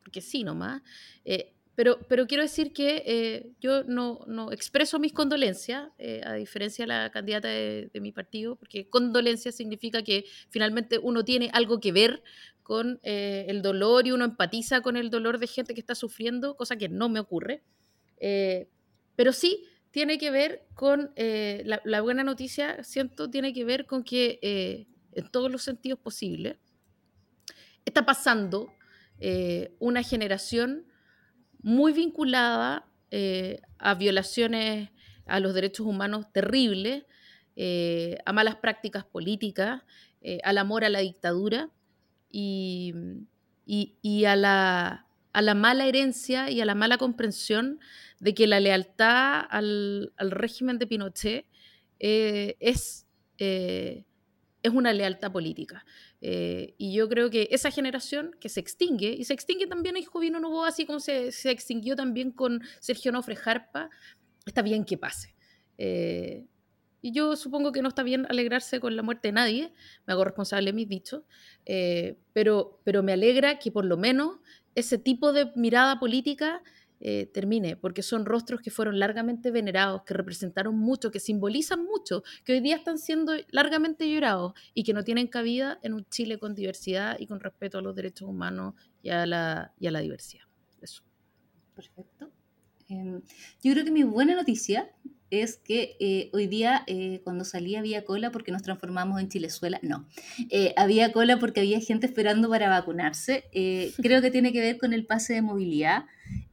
porque sí nomás. Eh, pero, quiero decir que eh, yo no, expreso mis condolencias, eh, a diferencia de la candidata de, mi partido, porque condolencia significa que finalmente uno tiene algo que ver con eh, el dolor y uno empatiza con el dolor de gente que está sufriendo, cosa que no me ocurre. pero sí tiene que ver con la, la, buena noticia, siento, tiene que ver con que en todos los sentidos posibles está pasando una generación muy vinculada eh, a violaciones a los derechos humanos terribles, eh, a malas prácticas políticas, eh, al amor a la dictadura y, a, la, a, la, mala herencia y a la mala comprensión de que la lealtad al, al régimen de Pinochet es, es una lealtad política. Eh, y yo creo que esa generación que se extingue, y se extingue también en Jovino Novoa, así como se, se, extinguió también con Sergio Nofre Jarpa, está bien que pase. Eh, y yo supongo que no está bien alegrarse con la muerte de nadie, me hago responsable de mis dichos, eh, pero, pero me alegra que por lo menos ese tipo de mirada política eh, termine, porque son rostros que fueron largamente venerados, que representaron mucho, que simbolizan mucho, que hoy día están siendo largamente llorados y que no tienen cabida en un Chile con diversidad y con respeto a los derechos humanos y a la, y a la diversidad. Eso. Perfecto. Em, yo creo que mi buena noticia es que eh, hoy día eh, cuando salí había cola porque nos transformamos en Chilezuela. No, eh, había cola porque había gente esperando para vacunarse. creo que tiene que ver con el pase de movilidad.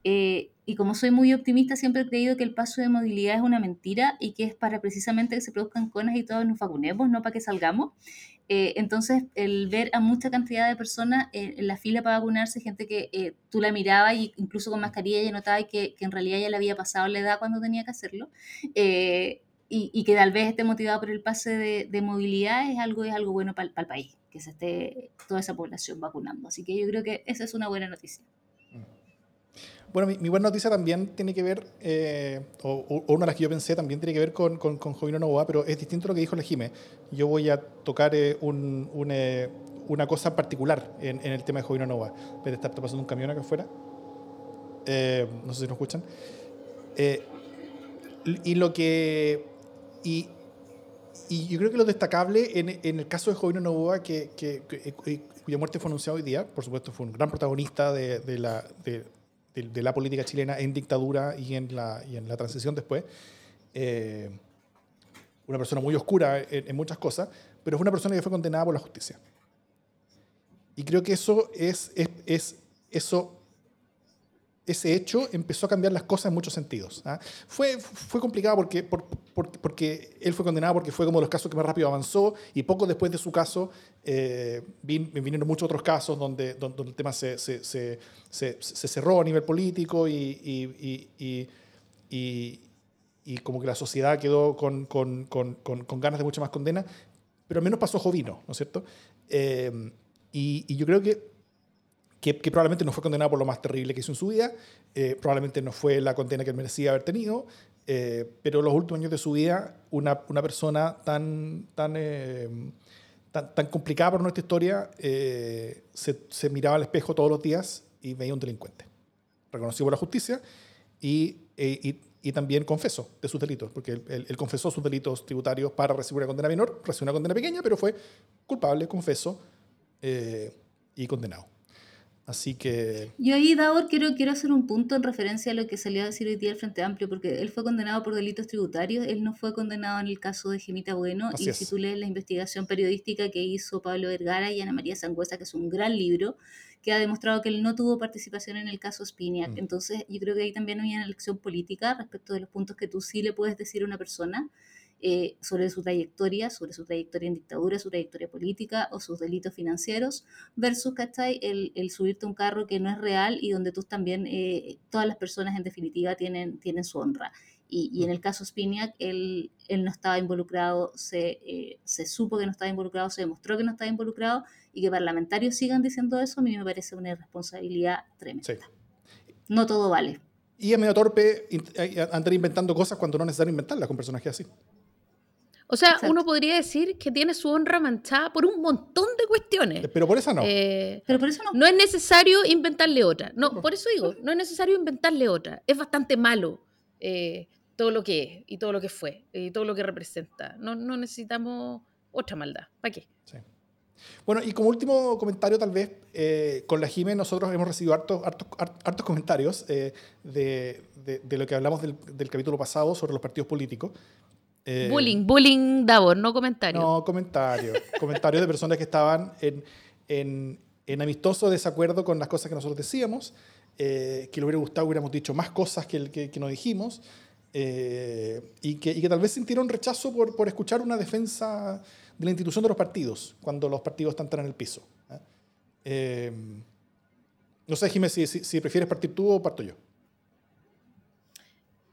y como soy muy optimista, siempre he creído que el paso de movilidad es una mentira y que es para precisamente que se produzcan conas y todos nos vacunemos, no para que salgamos. Eh, entonces, el ver a mucha cantidad de personas en la fila para vacunarse, gente que eh, tú la mirabas y incluso con mascarilla ya notaba que, que, en realidad ya le había pasado la edad cuando tenía que hacerlo, eh, y, y, que tal vez esté motivado por el pase de, de movilidad es algo, es algo bueno para el país, que se esté toda esa población vacunando. Así que yo creo que esa es una buena noticia. Bueno, mi, buena noticia también tiene que ver, eh, o, una de las que yo pensé también tiene que ver con, con, con Jovino Novoa, pero es distinto a lo que dijo la Jime. Yo voy a tocar eh, un, eh, una cosa particular en, en, el tema de Jovino Novoa. Está, está pasando un camión acá afuera. no sé si nos escuchan. y lo que. Y, y, yo creo que lo destacable en, en el caso de Jovino Novoa, que, que, cuya muerte fue anunciada hoy día, por supuesto, fue un gran protagonista de, de la. De, de, la política chilena en dictadura y en la, y en la transición después. Eh, una persona muy oscura en, muchas cosas, pero fue una persona que fue condenada por la justicia. Y creo que eso es, es, es eso ese hecho empezó a cambiar las cosas en muchos sentidos. ¿ah? Fue, fue complicado porque, porque él fue condenado porque fue como de los casos que más rápido avanzó y poco después de su caso eh, vinieron muchos otros casos donde, donde, el tema se, se, se, se, cerró a nivel político y, y, y, y, como que la sociedad quedó con, con, con, con, ganas de mucha más condena, pero al menos pasó Jovino, ¿no es cierto? Eh, y yo creo que que, probablemente no fue condenado por lo más terrible que hizo en su vida, eh, probablemente no fue la condena que merecía haber tenido, eh, pero los últimos años de su vida, una, persona tan, tan, eh, tan, complicada por nuestra historia, se, se, miraba al espejo todos los días y veía un delincuente, reconocido por la justicia y, y también confesó de sus delitos, porque él, confesó sus delitos tributarios para recibir una condena menor, recibió una condena pequeña, pero fue culpable, confeso y condenado. Así que... Yo ahí, Davor, quiero, quiero hacer un punto en referencia a lo que salió a decir hoy día el Frente Amplio, porque él fue condenado por delitos tributarios, él no fue condenado en el caso de Gemita Bueno, y si tú lees la investigación periodística que hizo Pablo Vergara y Ana María Sangüesa, que es un gran libro, que ha demostrado que él no tuvo participación en el caso Spiniak. Mm. Entonces, yo creo que ahí también hay una elección política respecto de los puntos que tú sí le puedes decir a una persona eh, sobre su trayectoria, sobre su trayectoria en dictadura, su trayectoria política o sus delitos financieros, versus, ¿cachai? El, el subirte a un carro que no es real y donde tú también, eh, todas las personas en definitiva tienen, tienen su honra. Y, y en el caso Spiniak, él, él no estaba involucrado, se, eh, se supo que no estaba involucrado, se demostró que no estaba involucrado y que parlamentarios sigan diciendo eso, a mí me parece una irresponsabilidad tremenda. No todo vale. Y es medio torpe andar inventando cosas cuando no es necesario inventarlas con personajes así. O sea, uno podría decir que tiene su honra manchada por un montón de cuestiones. Pero por eso no. Eh, pero por eso no. No es necesario inventarle otra. No, por eso digo, no es necesario inventarle otra. Es bastante malo eh, todo lo que es y todo lo que fue y todo lo que representa. No, no necesitamos otra maldad. ¿Para qué? Sí. Bueno, y como último comentario, tal vez, eh, con la Jime nosotros hemos recibido hartos, hartos, hartos comentarios de, de, de, lo que hablamos del, del, capítulo pasado sobre los partidos políticos. Eh, bullying, bullying Davor, no comentario. No, comentario. comentarios de personas que estaban en, en, en, amistoso desacuerdo con las cosas que nosotros decíamos, eh, que le hubiera gustado, hubiéramos dicho más cosas que, que, que nos dijimos, eh, y, que, y, que, tal vez sintieron rechazo por, por, escuchar una defensa de la institución de los partidos, cuando los partidos están tan en el piso. no sé, Jiménez, si, si, si prefieres partir tú o parto yo.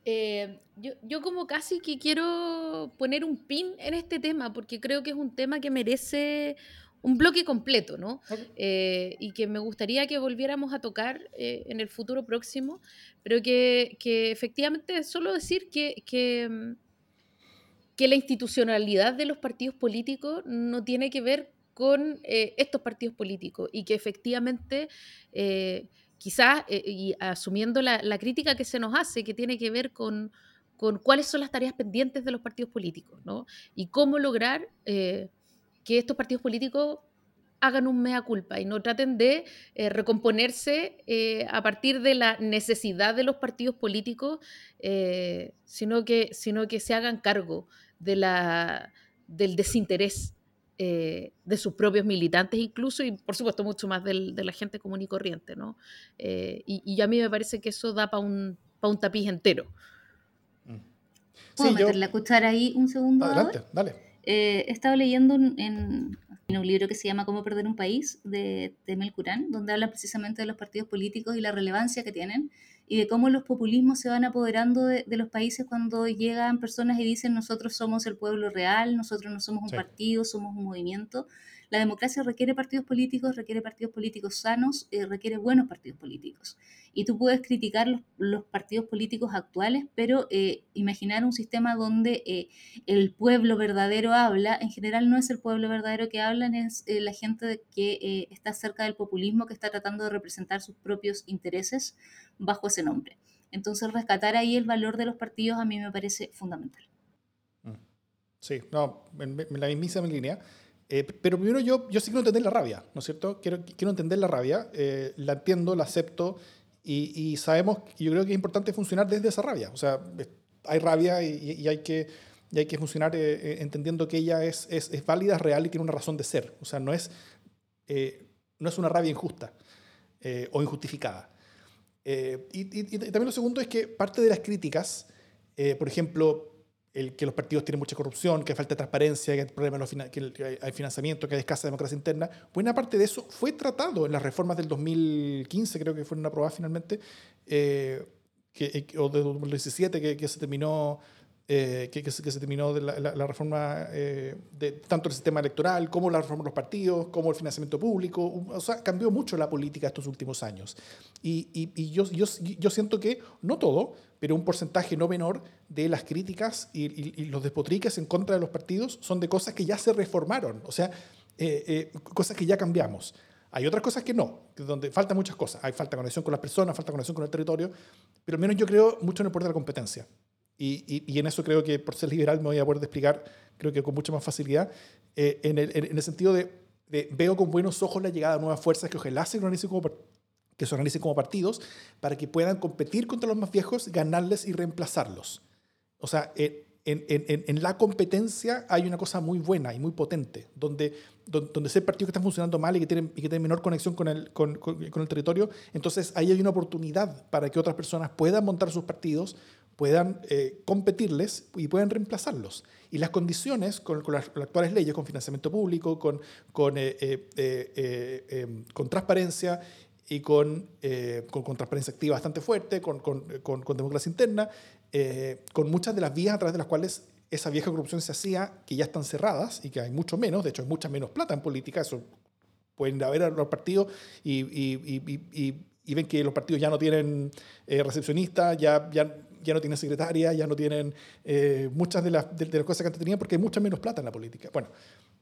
Eh, yo, yo, como casi que quiero poner un pin en este tema, porque creo que es un tema que merece un bloque completo, ¿no? Eh, y que me gustaría que volviéramos a tocar eh, en el futuro próximo, pero que, que efectivamente solo decir que, que, mm, que, la institucionalidad de los partidos políticos no tiene que ver con estos partidos políticos y que efectivamente quizás, eh, y asumiendo la, crítica que se nos hace, que tiene que ver con, cuáles son las tareas pendientes de los partidos políticos, ¿no? Y cómo lograr eh, que estos partidos políticos hagan un mea culpa y no traten de eh, recomponerse a partir de la necesidad de los partidos políticos, sino, que, sino que se hagan cargo de la, del desinterés eh, de sus propios militantes incluso, y por supuesto mucho más del, de la gente común y corriente, ¿no? Eh, y, a mí me parece que eso da para un, un tapiz entero. Mm. ¿Puedo meter la cuchara ahí un segundo? Adelante, dale. Eh, he estado leyendo en, un libro que se llama Cómo perder un país de, de Mel Curán, donde habla precisamente de los partidos políticos y la relevancia que tienen y de cómo los populismos se van apoderando de, los países cuando llegan personas y dicen nosotros somos el pueblo real, nosotros no somos un partido, somos un movimiento. La democracia requiere partidos políticos, requiere partidos políticos sanos, eh, requiere buenos partidos políticos. Y tú puedes criticar los, partidos políticos actuales, pero eh, imaginar un sistema donde eh, el pueblo verdadero habla, en general no es el pueblo verdadero que habla, es la gente que está cerca del populismo, que está tratando de representar sus propios intereses bajo ese nombre. Entonces, rescatar ahí el valor de los partidos a mí me parece fundamental. Mm. Sí, no, en, la misma línea. Eh, pero primero yo, yo sí quiero entender la rabia, ¿no es cierto? Quiero, quiero entender la rabia, eh, la entiendo, la acepto y, y, sabemos, yo creo que es importante funcionar desde esa rabia. O sea, hay rabia y, y hay, que, y hay que funcionar eh, entendiendo que ella es, es, es, válida, real y tiene una razón de ser. O sea, no es, no es una rabia injusta o injustificada. Eh, y, también lo segundo es que parte de las críticas, eh, por ejemplo, el que los partidos tienen mucha corrupción, que falta transparencia, que hay problemas que hay financiamiento, que hay escasa democracia interna, buena parte de eso fue tratado en las reformas del 2015, creo que fueron aprobadas finalmente, eh, que, o de 2017, que, que se terminó eh, que, que, se, terminó de la, reforma eh, de tanto el sistema electoral como la reforma de los partidos, como el financiamiento público. O sea, cambió mucho la política estos últimos años. Y, y, yo, yo, yo, siento que, no todo, pero un porcentaje no menor de las críticas y, los despotriques en contra de los partidos son de cosas que ya se reformaron, o sea, eh, cosas que ya cambiamos. Hay otras cosas que no, donde faltan muchas cosas. Hay falta conexión con las personas, falta conexión con el territorio, pero al menos yo creo mucho en el poder de la competencia. Y, y, en eso creo que por ser liberal me voy a poder explicar, creo que con mucha más facilidad, eh, en, el, en, el, sentido de, veo con buenos ojos la llegada de nuevas fuerzas que ojalá se organicen como, que se organicen como partidos para que puedan competir contra los más viejos, ganarles y reemplazarlos. O sea, en, en, la competencia hay una cosa muy buena y muy potente, donde, donde, ser partidos que están funcionando mal y que tienen, y que tienen menor conexión con el, con, con, el territorio, entonces ahí hay una oportunidad para que otras personas puedan montar sus partidos, puedan eh, competirles y puedan reemplazarlos. Y las condiciones con, las, actuales leyes, con financiamiento público, con, con, eh, eh, em, con transparencia y con, con, transparencia activa bastante fuerte, con, con, democracia interna, con muchas de las vías a través de las cuales esa vieja corrupción se hacía, que ya están cerradas y que hay mucho menos, de hecho hay mucha menos plata en política, eso pueden haber a los partidos y, y, y, ven que los partidos ya no tienen recepcionistas, ya, ya ya no tienen secretaria, ya no tienen eh, muchas de las, de, las, cosas que antes tenían porque hay mucha menos plata en la política. Bueno,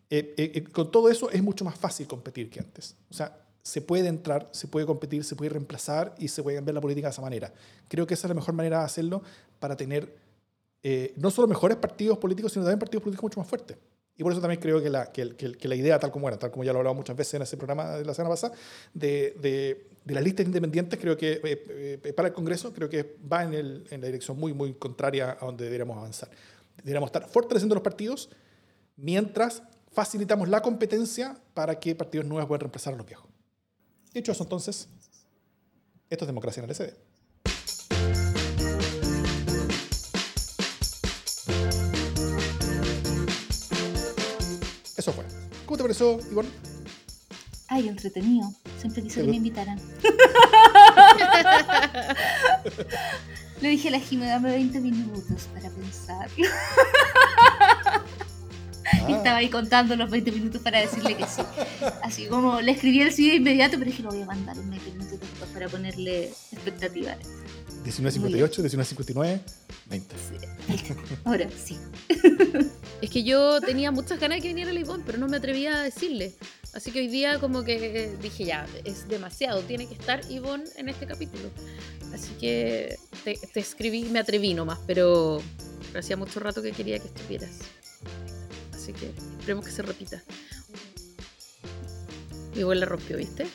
eh, eh, con todo eso es mucho más fácil competir que antes. O sea, se puede entrar, se puede competir, se puede reemplazar y se puede cambiar la política de esa manera. Creo que esa es la mejor manera de hacerlo para tener no solo mejores partidos políticos, sino también partidos políticos mucho más fuertes. Y por eso también creo que la, que, que, la idea, tal como era, tal como ya lo he hablado muchas veces en ese programa de la semana pasada, de, de, de las listas independientes, creo que eh, eh, para el Congreso, creo que va en, el, en, la dirección muy, muy contraria a donde deberíamos avanzar. Deberíamos estar fortaleciendo los partidos mientras facilitamos la competencia para que partidos nuevos puedan reemplazar a los viejos. Dicho eso, entonces, esto es democracia en el SD. Te pareció, Ivonne? Ay, entretenido. Siempre quise que me invitaran. Le dije a la Jimena, dame 20 minutos para pensar. Y estaba ahí contando los 20 minutos para decirle que sí. Así como le escribí el sí de inmediato, pero dije lo voy a mandar en 20 minutos para ponerle expectativas. 19.58, 19.59, 20. Ahora sí. Es que yo tenía muchas ganas de que viniera la Ivonne, pero no me atrevía a decirle. Así que hoy día como que dije ya, es demasiado, tiene que estar Ivonne en este capítulo. Así que te, escribí, me atreví nomás, pero, pero hacía mucho rato que quería que estuvieras. Así que esperemos que se repita. Igual la rompió, ¿viste?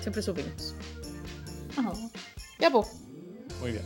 Siempre supimos. Oh. Ya, pues. Muy bien.